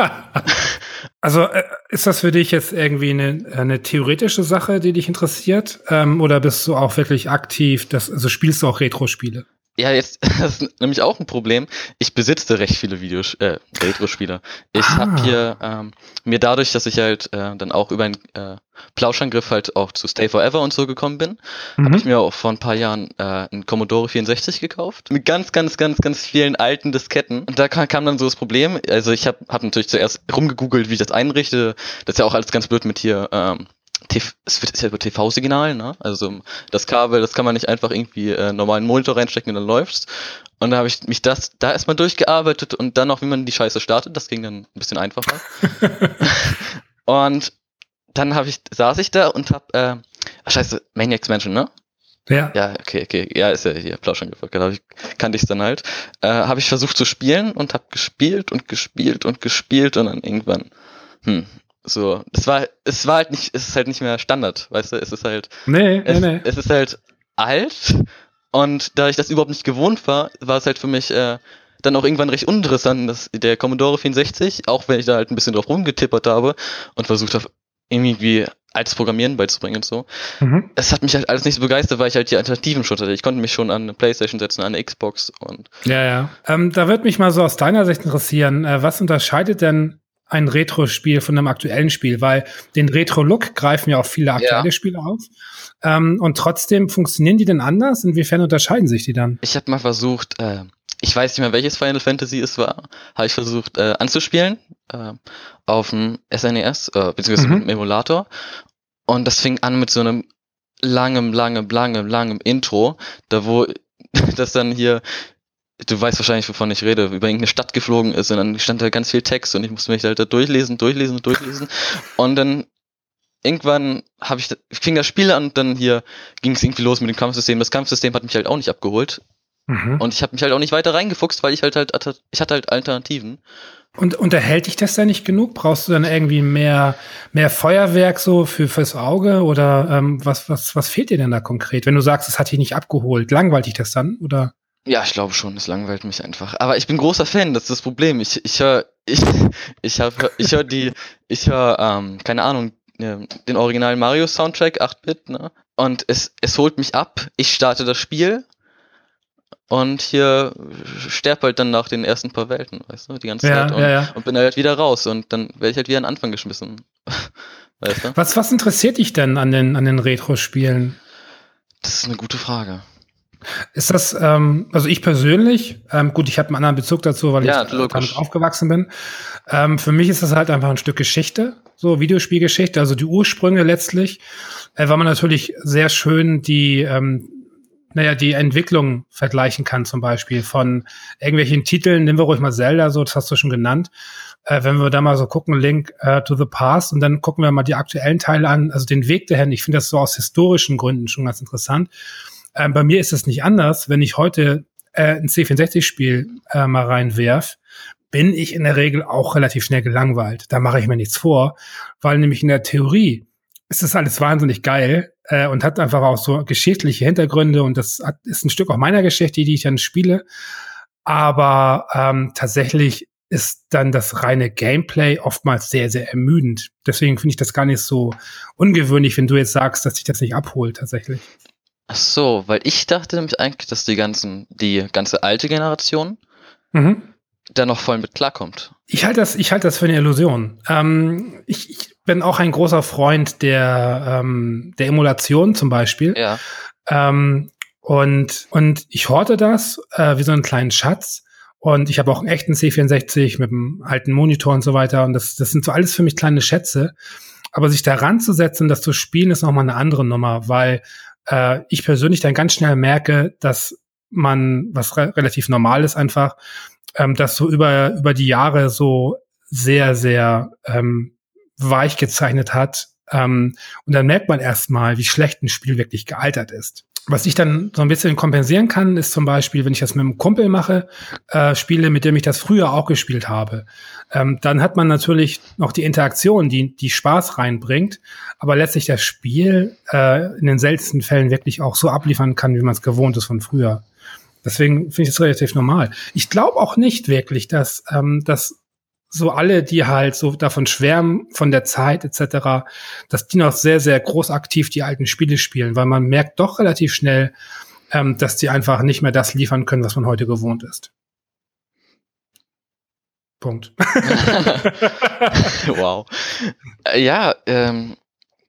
also äh, ist das für dich jetzt irgendwie eine, eine theoretische Sache, die dich interessiert? Ähm, oder bist du auch wirklich aktiv, das, also spielst du auch Retro-Spiele? Ja, jetzt das ist nämlich auch ein Problem. Ich besitze recht viele Videos, äh, Retro-Spiele. Ich ah. habe hier ähm, mir dadurch, dass ich halt äh, dann auch über einen äh, Plauschangriff halt auch zu Stay Forever und so gekommen bin, mhm. habe ich mir auch vor ein paar Jahren äh, einen Commodore 64 gekauft mit ganz, ganz, ganz, ganz vielen alten Disketten. Und da kam, kam dann so das Problem. Also ich habe hab natürlich zuerst rumgegoogelt, wie ich das einrichte. Das ist ja auch alles ganz blöd mit hier. Ähm, es wird ist ja über TV-Signal, ne? Also das Kabel, das kann man nicht einfach irgendwie äh, normalen Monitor reinstecken und dann läuft's. Und da habe ich mich das da erstmal durchgearbeitet und dann noch, wie man die Scheiße startet. Das ging dann ein bisschen einfacher. und dann habe ich saß ich da und hab äh, ach scheiße Maniacs Mansion, ne? Ja. Ja, okay, okay. Ja, ist ja hier Plauschern gefolgt. Da ich, kannte ich dann halt. Äh, habe ich versucht zu spielen und habe gespielt und gespielt und gespielt und dann irgendwann, hm, so, es war, es war halt nicht, es ist halt nicht mehr Standard, weißt du, es ist halt, nee, es, nee, nee. es ist halt alt und da ich das überhaupt nicht gewohnt war, war es halt für mich äh, dann auch irgendwann recht uninteressant, dass der Commodore 64, auch wenn ich da halt ein bisschen drauf rumgetippert habe und versucht habe, irgendwie altes Programmieren beizubringen und so. Mhm. Es hat mich halt alles nicht so begeistert, weil ich halt die Alternativen schon hatte. Ich konnte mich schon an eine Playstation setzen, an eine Xbox und. Ja, ja. Ähm, da würde mich mal so aus deiner Sicht interessieren, äh, was unterscheidet denn ein Retro-Spiel von einem aktuellen Spiel, weil den Retro-Look greifen ja auch viele aktuelle ja. Spiele auf. Ähm, und trotzdem funktionieren die denn anders? Inwiefern unterscheiden sich die dann? Ich habe mal versucht, äh, ich weiß nicht mehr, welches Final Fantasy es war, habe ich versucht äh, anzuspielen äh, auf dem SNES, äh, beziehungsweise Mhm. mit dem Emulator. Und das fing an mit so einem langem, langem, langem, langem Intro, da wo das dann hier, du weißt wahrscheinlich, wovon ich rede, über irgendeine Stadt geflogen ist und dann stand da ganz viel Text und ich musste mich halt da durchlesen, durchlesen, durchlesen. Und dann irgendwann habe ich, fing das Spiel an und dann hier ging es irgendwie los mit dem Kampfsystem. Das Kampfsystem hat mich halt auch nicht abgeholt. Mhm. Und ich habe mich halt auch nicht weiter reingefuchst, weil ich halt halt, ich hatte halt Alternativen. Und unterhält dich das denn nicht genug? Brauchst du dann irgendwie mehr, mehr Feuerwerk so für, fürs Auge? Oder ähm, was, was, was fehlt dir denn da konkret? Wenn du sagst, es hat dich nicht abgeholt, langweilt dich das dann? Oder? Ja, ich glaube schon, es langweilt mich einfach. Aber ich bin großer Fan, das ist das Problem. Ich, ich höre, ich, ich hab, ich höre die, ich höre, ähm, keine Ahnung, äh, den originalen Mario Soundtrack, 8-Bit, ne? Und es, es holt mich ab, ich starte das Spiel und hier sterb halt dann nach den ersten paar Welten, weißt du, die ganze Ja, Zeit und, ja, ja. und bin halt wieder raus und dann werde ich halt wieder an den Anfang geschmissen. weißt du? Was, was interessiert dich denn an den, an den Retro-Spielen? Das ist eine gute Frage. Ist das, ähm, also ich persönlich, ähm, gut, ich habe einen anderen Bezug dazu, weil Ja, ich logisch. damit aufgewachsen bin. Ähm, für mich ist das halt einfach ein Stück Geschichte, so Videospielgeschichte, also die Ursprünge letztlich, äh, weil man natürlich sehr schön die, ähm, naja, die Entwicklung vergleichen kann, zum Beispiel von irgendwelchen Titeln, nehmen wir ruhig mal Zelda, so, das hast du schon genannt. Äh, wenn wir da mal so gucken, Link äh, to the Past, und dann gucken wir mal die aktuellen Teile an, also den Weg dahin. Ich finde das so aus historischen Gründen schon ganz interessant. Ähm, bei mir ist es nicht anders. Wenn ich heute äh, ein C64-Spiel äh, mal reinwerf, bin ich in der Regel auch relativ schnell gelangweilt. Da mache ich mir nichts vor, weil nämlich in der Theorie ist das alles wahnsinnig geil äh, und hat einfach auch so geschichtliche Hintergründe und das hat, ist ein Stück auch meiner Geschichte, die ich dann spiele. Aber ähm, tatsächlich ist dann das reine Gameplay oftmals sehr, sehr ermüdend. Deswegen finde ich das gar nicht so ungewöhnlich, wenn du jetzt sagst, dass dich das nicht abholt tatsächlich. Ach so, weil ich dachte nämlich eigentlich, dass die ganzen, die ganze alte Generation Mhm. da noch voll mit klarkommt. Ich halte das, ich halte das für eine Illusion. Ähm, ich, ich bin auch ein großer Freund der, ähm, der Emulation zum Beispiel. Ja. Ähm, und, und ich horte das äh, wie so einen kleinen Schatz. Und ich habe auch einen echten C64 mit einem alten Monitor und so weiter. Und das, das sind so alles für mich kleine Schätze. Aber sich daran zu setzen, das zu spielen, ist nochmal eine andere Nummer, weil äh, ich persönlich dann ganz schnell merke, dass man, was re relativ normal ist einfach, ähm, das so über, über die Jahre so sehr, sehr ähm, weich gezeichnet hat. Ähm, und dann merkt man erstmal, wie schlecht ein Spiel wirklich gealtert ist. Was ich dann so ein bisschen kompensieren kann, ist zum Beispiel, wenn ich das mit einem Kumpel mache, äh, Spiele, mit dem ich das früher auch gespielt habe. Ähm, dann hat man natürlich noch die Interaktion, die, die Spaß reinbringt, aber letztlich das Spiel äh, in den seltensten Fällen wirklich auch so abliefern kann, wie man es gewohnt ist von früher. Deswegen finde ich das relativ normal. Ich glaube auch nicht wirklich, dass, ähm, dass so alle, die halt so davon schwärmen, von der Zeit etc., dass die noch sehr, sehr groß aktiv die alten Spiele spielen, weil man merkt doch relativ schnell, ähm, dass die einfach nicht mehr das liefern können, was man heute gewohnt ist. Punkt. wow. Äh, Ja, ähm,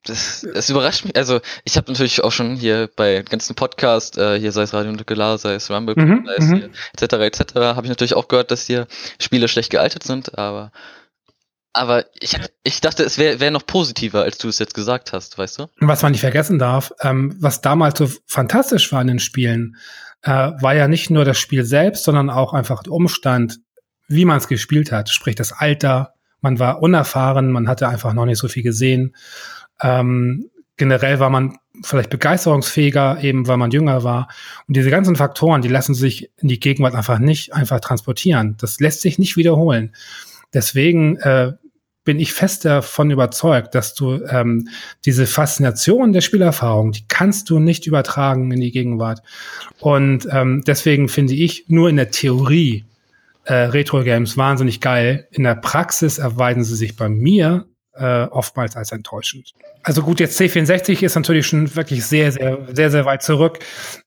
das, das überrascht mich. Also ich habe natürlich auch schon hier bei ganzen Podcasts, äh, hier sei es Radio Nukular, sei es Rumble, Mhm, sei es mhm. hier, etc. etc. habe ich natürlich auch gehört, dass hier Spiele schlecht gealtert sind, aber aber ich, ich dachte, es wäre wär noch positiver, als du es jetzt gesagt hast, weißt du? Was man nicht vergessen darf, ähm, was damals so fantastisch war in den Spielen, äh, war ja nicht nur das Spiel selbst, sondern auch einfach der Umstand, wie man es gespielt hat. Sprich das Alter, man war unerfahren, man hatte einfach noch nicht so viel gesehen. Ähm, generell war man vielleicht begeisterungsfähiger, eben weil man jünger war. Und diese ganzen Faktoren, die lassen sich in die Gegenwart einfach nicht einfach transportieren. Das lässt sich nicht wiederholen. Deswegen äh, bin ich fest davon überzeugt, dass du ähm, diese Faszination der Spielerfahrung, die kannst du nicht übertragen in die Gegenwart. Und ähm, deswegen finde ich nur in der Theorie äh, Retro-Games wahnsinnig geil. In der Praxis erweisen sie sich bei mir äh, oftmals als enttäuschend. Also gut, jetzt C64 ist natürlich schon wirklich sehr, sehr, sehr, sehr weit zurück.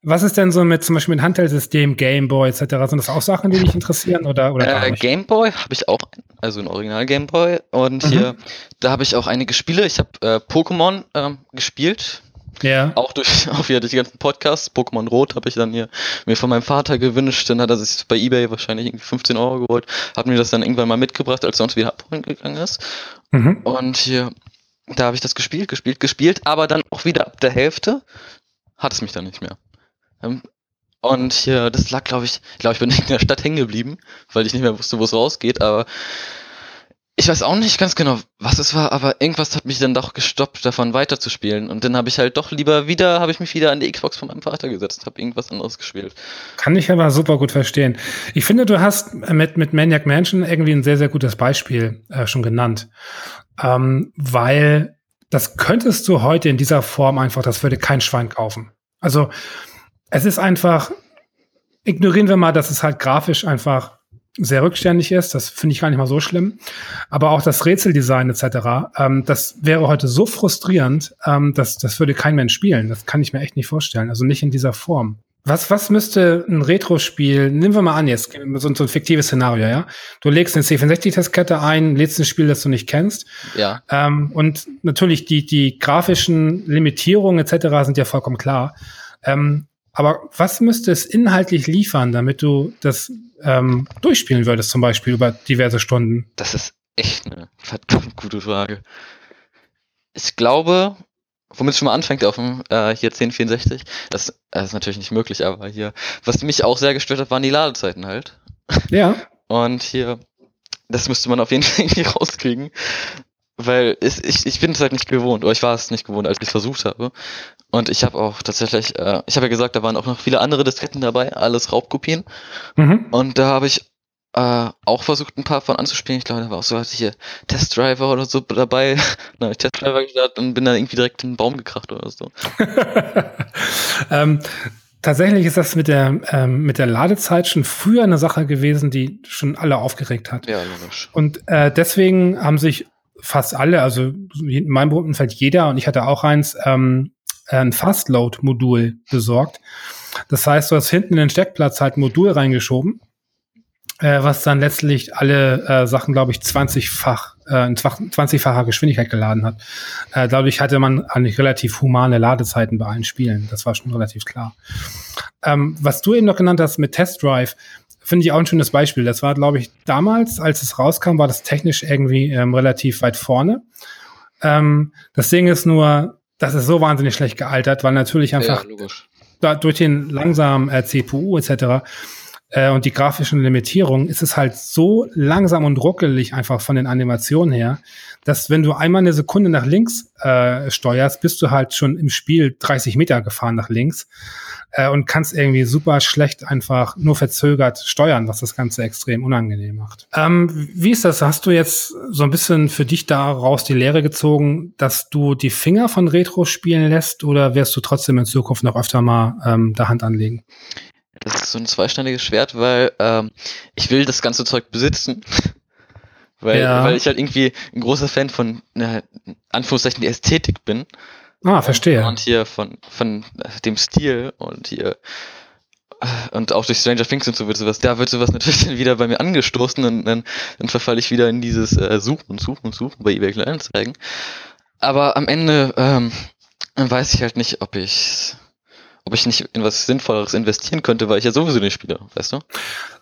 Was ist denn so mit zum Beispiel mit Handheldsystem, Gameboy etc.? Sind das auch Sachen, die dich interessieren oder, oder Äh? Gameboy habe ich auch, also ein Original Gameboy und Mhm. hier, da habe ich auch einige Spiele. Ich habe äh, Pokémon ähm, gespielt Ja. Auch durch, auch wieder durch die ganzen Podcasts. Pokémon Rot habe ich dann hier mir von meinem Vater gewünscht. Dann hat er sich bei Ebay wahrscheinlich irgendwie 15 Euro geholt. Hat mir das dann irgendwann mal mitgebracht, als er uns wieder abholen gegangen ist. Mhm. Und hier, da habe ich das gespielt, gespielt, gespielt. Aber dann auch wieder ab der Hälfte hat es mich dann nicht mehr. Ähm, und hier, das lag, glaube ich, ich glaube, ich bin in der Stadt hängen geblieben, weil ich nicht mehr wusste, wo es rausgeht, aber ich weiß auch nicht ganz genau, was es war, aber irgendwas hat mich dann doch gestoppt, davon weiterzuspielen. Und dann habe ich halt doch lieber wieder, habe ich mich wieder an die Xbox von meinem Vater gesetzt, habe irgendwas anderes gespielt. Kann ich aber super gut verstehen. Ich finde, du hast mit, mit Maniac Mansion irgendwie ein sehr, sehr gutes Beispiel äh, schon genannt. Ähm, weil das könntest du heute in dieser Form einfach, das würde kein Schwein kaufen. Also es ist einfach, ignorieren wir mal, dass es halt grafisch einfach sehr rückständig ist. Das finde ich gar nicht mal so schlimm. Aber auch das Rätseldesign etc., ähm, das wäre heute so frustrierend, ähm, dass das würde kein Mensch spielen. Das kann ich mir echt nicht vorstellen. Also nicht in dieser Form. Was, was müsste ein Retro-Spiel, nehmen wir mal an jetzt, so, so ein fiktives Szenario, ja? Du legst eine C64-Testkette ein, lädst ein Spiel, das du nicht kennst. Ja. Ähm, und natürlich die, die grafischen Limitierungen etc. sind ja vollkommen klar. Ähm, aber was müsste es inhaltlich liefern, damit du das ähm, durchspielen würdest, zum Beispiel über diverse Stunden? Das ist echt eine verdammt gute Frage. Ich glaube, womit es schon mal anfängt auf dem äh, hier 1064, das, das ist natürlich nicht möglich, aber hier, was mich auch sehr gestört hat, waren die Ladezeiten halt. Ja. Und hier, das müsste man auf jeden Fall irgendwie rauskriegen. Weil es, ich, ich bin es halt nicht gewohnt, oder ich war es nicht gewohnt, als ich es versucht habe. Und ich habe auch tatsächlich, äh, ich habe ja gesagt, da waren auch noch viele andere Disketten dabei, alles Raubkopien. Mhm. Und da habe ich äh, auch versucht, ein paar von anzuspielen. Ich glaube, da war auch so hatte ich hier Testdriver oder so dabei. dann habe ich Testdriver gestartet und bin dann irgendwie direkt in den Baum gekracht oder so. ähm, tatsächlich ist das mit der, ähm, mit der Ladezeit schon früher eine Sache gewesen, die schon alle aufgeregt hat. Ja, logisch. Und äh, deswegen haben sich fast alle, also in meinem Umfeld jeder, und ich hatte auch eins, ähm, ein Fastload-Modul besorgt. Das heißt, du hast hinten in den Steckplatz halt ein Modul reingeschoben, äh, was dann letztlich alle äh, Sachen, glaube ich, 20-fach, äh, in 20-facher Geschwindigkeit geladen hat. Äh, dadurch hatte man eigentlich relativ humane Ladezeiten bei allen Spielen. Das war schon relativ klar. Ähm, was du eben noch genannt hast mit Test Drive, finde ich auch ein schönes Beispiel. Das war, glaube ich, damals, als es rauskam, war das technisch irgendwie ähm, relativ weit vorne. Ähm, das Ding ist nur, das ist so wahnsinnig schlecht gealtert, weil natürlich einfach ja, da, durch den langsamen äh, CPU etc. Äh, und die grafischen Limitierungen ist es halt so langsam und ruckelig einfach von den Animationen her, dass wenn du einmal eine Sekunde nach links äh, steuerst, bist du halt schon im Spiel 30 Meter gefahren nach links äh, und kannst irgendwie super schlecht einfach nur verzögert steuern, was das Ganze extrem unangenehm macht. Ähm, wie ist das? Hast du jetzt so ein bisschen für dich daraus die Lehre gezogen, dass du die Finger von Retro spielen lässt oder wirst du trotzdem in Zukunft noch öfter mal ähm, da Hand anlegen? Das ist so ein zweischneidiges Schwert, weil ähm, ich will das ganze Zeug besitzen. weil, ja. weil ich halt irgendwie ein großer Fan von, äh, Anführungszeichen, die Ästhetik bin. Ah, verstehe. Und hier von, von dem Stil und hier äh, und auch durch Stranger Things und so wird sowas, da wird sowas natürlich dann wieder bei mir angestoßen und dann, dann verfalle ich wieder in dieses äh, Suchen und Suchen und Suchen bei eBay Kleinanzeigen. Aber am Ende ähm, weiß ich halt nicht, ob ich ob ich nicht in was Sinnvolleres investieren könnte, weil ich ja sowieso nicht spiele, weißt du?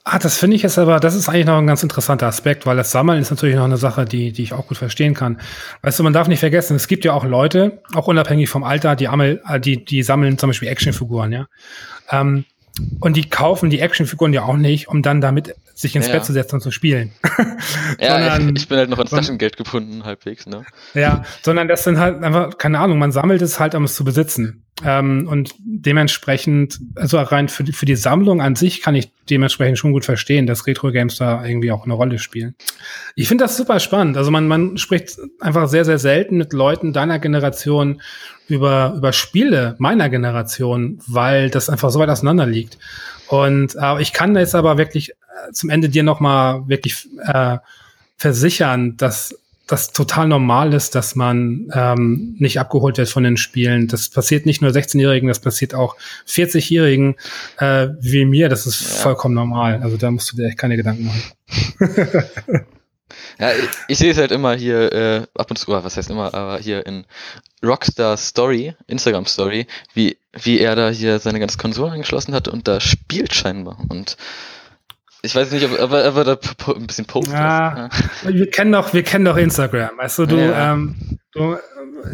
Ah, das finde ich jetzt aber, das ist eigentlich noch ein ganz interessanter Aspekt, weil das Sammeln ist natürlich noch eine Sache, die, die ich auch gut verstehen kann. Weißt du, man darf nicht vergessen, es gibt ja auch Leute, auch unabhängig vom Alter, die, Ammel, äh, die, die sammeln zum Beispiel Actionfiguren, ja. Ähm, und die kaufen die Actionfiguren ja auch nicht, um dann damit sich ins ja. Bett zu setzen und zu spielen. ja, sondern, ich, ich, bin halt noch ans Taschengeld gebunden, halbwegs, ne? Ja, sondern das sind halt einfach, keine Ahnung, man sammelt es halt, um es zu besitzen. Ähm, und dementsprechend, also rein für die, für die Sammlung an sich kann ich dementsprechend schon gut verstehen, dass Retro-Games da irgendwie auch eine Rolle spielen. Ich finde das super spannend. Also man, man spricht einfach sehr, sehr selten mit Leuten deiner Generation über, über Spiele meiner Generation, weil das einfach so weit auseinander liegt. Und äh, ich kann jetzt aber wirklich äh, zum Ende dir noch mal wirklich äh, versichern, dass das total normal ist, dass man ähm, nicht abgeholt wird von den Spielen. Das passiert nicht nur 16-Jährigen, das passiert auch 40-Jährigen äh, wie mir. Das ist ja. vollkommen normal. Also da musst du dir echt keine Gedanken machen. Ja, ich, ich sehe es halt immer hier, äh, ab und zu, oh, was heißt immer, aber hier in Rockstar Story, Instagram Story, wie, wie er da hier seine ganze Konsole angeschlossen hat und da spielt scheinbar. Und ich weiß nicht, ob, ob, er, ob er da ein bisschen postet. Ja, wir kennen doch, wir kennen doch Instagram. Weißt du, du, ja. ähm, du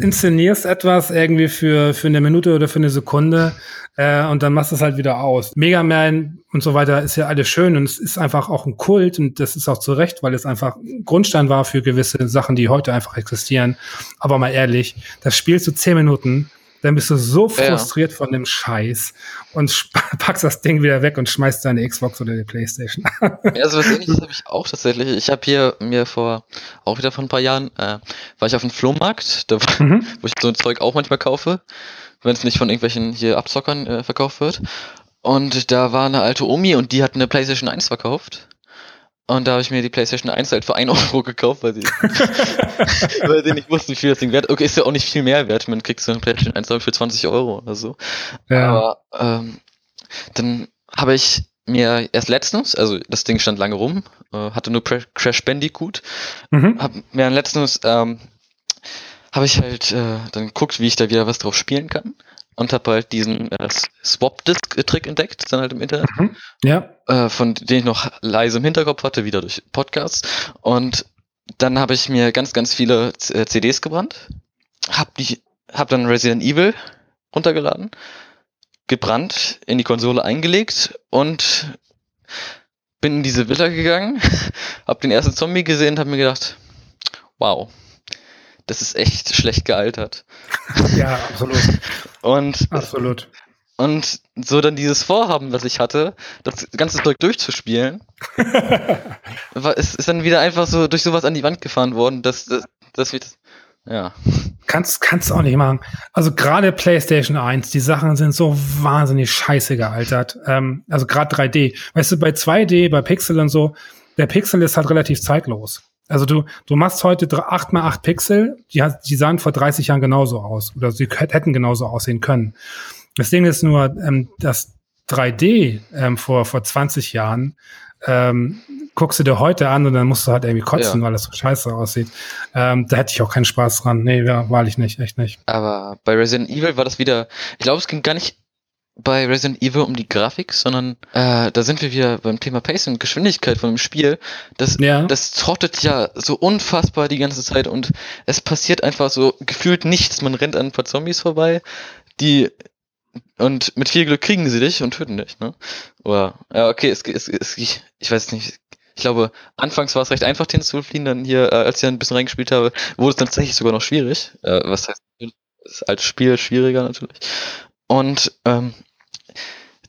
inszenierst etwas irgendwie für, für eine Minute oder für eine Sekunde äh, und dann machst du es halt wieder aus. Mega Man und so weiter ist ja alles schön und es ist einfach auch ein Kult und das ist auch zu Recht, weil es einfach Grundstein war für gewisse Sachen, die heute einfach existieren. Aber mal ehrlich, das spielst du zehn Minuten dann bist du so frustriert ja. von dem Scheiß und packst das Ding wieder weg und schmeißt deine Xbox oder die Playstation. ja, so was ähnliches habe ich auch tatsächlich. Ich habe hier mir vor, auch wieder vor ein paar Jahren, äh, war ich auf dem Flohmarkt, da, mhm. wo ich so ein Zeug auch manchmal kaufe, wenn es nicht von irgendwelchen hier Abzockern äh, verkauft wird. Und da war eine alte Omi und die hat eine Playstation 1 verkauft. Und da habe ich mir die PlayStation 1 halt für 1 Euro gekauft, weil sie, weil sie nicht wussten, wie viel das Ding wert. Okay, ist ja auch nicht viel mehr wert. Man kriegt so eine PlayStation 1 für 20 Euro oder so. Ja. Aber ähm, dann habe ich mir erst letztens, also das Ding stand lange rum, äh, hatte nur Crash Bandicoot, mhm. hab mir dann letztens ähm, habe ich halt äh, dann geguckt, wie ich da wieder was drauf spielen kann und habe halt diesen äh, Swap-Disk-Trick entdeckt, dann halt im Internet. Mhm. Ja. Äh, von dem ich noch leise im Hinterkopf hatte, wieder durch Podcasts. Und dann habe ich mir ganz, ganz viele äh, CDs gebrannt. Hab, die, hab dann Resident Evil runtergeladen, gebrannt, in die Konsole eingelegt und bin in diese Villa gegangen, hab den ersten Zombie gesehen und hab mir gedacht, wow, das ist echt schlecht gealtert. Ja, absolut. und, absolut. Und so dann dieses Vorhaben, was ich hatte, das ganze Zeug durchzuspielen, war, ist, ist dann wieder einfach so durch sowas an die Wand gefahren worden, dass, dass, dass wir das, ja. Kannst, kannst auch nicht machen. Also gerade PlayStation 1, die Sachen sind so wahnsinnig scheiße gealtert. Ähm, also gerade 3D. Weißt du, bei 2D, bei Pixel und so, der Pixel ist halt relativ zeitlos. Also du, du machst heute 8 mal 8 Pixel, die, die sahen vor 30 Jahren genauso aus oder sie hätten genauso aussehen können. Das Ding ist nur, ähm, das 3D ähm, vor, vor 20 Jahren ähm, guckst du dir heute an und dann musst du halt irgendwie kotzen, ja. weil das so scheiße aussieht. Ähm, da hätte ich auch keinen Spaß dran. Nee, ja, wahrlich nicht, echt nicht. Aber bei Resident Evil war das wieder, ich glaube, es ging gar nicht bei Resident Evil um die Grafik, sondern äh, da sind wir wieder beim Thema Pace und Geschwindigkeit von dem Spiel. Das, ja. das trottet ja so unfassbar die ganze Zeit und es passiert einfach so gefühlt nichts. Man rennt an ein paar Zombies vorbei, die und mit viel Glück kriegen sie dich und töten dich, ne? Oder ja, okay, es, es, es ich, ich weiß nicht. Ich glaube, anfangs war es recht einfach, den zu fliehen, dann hier, äh, als ich ein bisschen reingespielt habe, wurde es dann tatsächlich sogar noch schwierig. Äh, was heißt, alte Spiel schwieriger natürlich. Und ähm,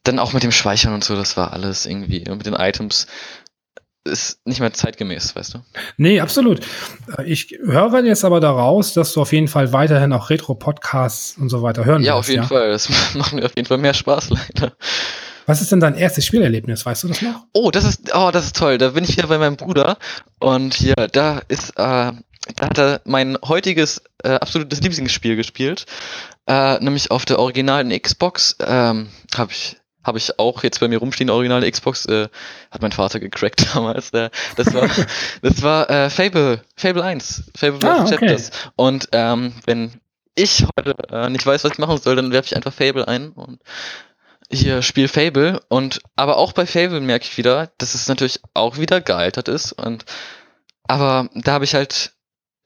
dann auch mit dem Speichern und so, das war alles irgendwie, mit den Items, ist nicht mehr zeitgemäß, weißt du? Nee, absolut. Ich höre jetzt aber daraus, dass du auf jeden Fall weiterhin auch Retro-Podcasts und so weiter hören Ja, willst, auf jeden ja? Fall. Das macht mir auf jeden Fall mehr Spaß, leider. Was ist denn dein erstes Spielerlebnis? Weißt du das noch? Oh, das ist, oh, das ist toll. Da bin ich wieder bei meinem Bruder. Und hier, da ist, äh, da hat er mein heutiges äh, absolutes Lieblingsspiel gespielt. Äh, nämlich auf der originalen Xbox ähm, habe ich habe ich auch jetzt bei mir rumstehen, originale Xbox, äh, hat mein Vater gecrackt damals. Äh, das war, das war äh, Fable, Fable 1, Fable ah, okay. Chapters. Und ähm, wenn ich heute äh, nicht weiß, was ich machen soll, dann werfe ich einfach Fable ein und hier spiel Fable. Und aber auch bei Fable merke ich wieder, dass es natürlich auch wieder gealtert ist. Und aber da habe ich halt,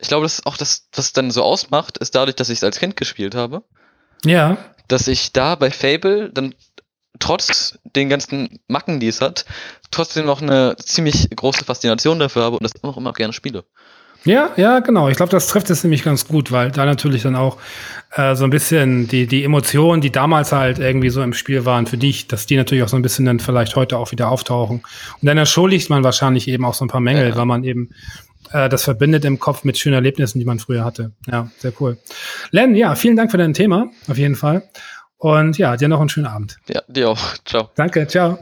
ich glaube, das ist auch das, was es dann so ausmacht, ist dadurch, dass ich es als Kind gespielt habe. Ja. Dass ich da bei Fable dann trotz den ganzen Macken, die es hat, trotzdem noch eine ziemlich große Faszination dafür habe und das auch immer gerne spiele. Ja, ja, genau. Ich glaube, das trifft es nämlich ganz gut, weil da natürlich dann auch äh, so ein bisschen die, die Emotionen, die damals halt irgendwie so im Spiel waren für dich, dass die natürlich auch so ein bisschen dann vielleicht heute auch wieder auftauchen. Und dann entschuldigt man wahrscheinlich eben auch so ein paar Mängel, ja. weil man eben äh, das verbindet im Kopf mit schönen Erlebnissen, die man früher hatte. Ja, sehr cool. Len, ja, vielen Dank für dein Thema, auf jeden Fall. Und ja, dir noch einen schönen Abend. Ja, dir auch. Ciao. Danke, ciao.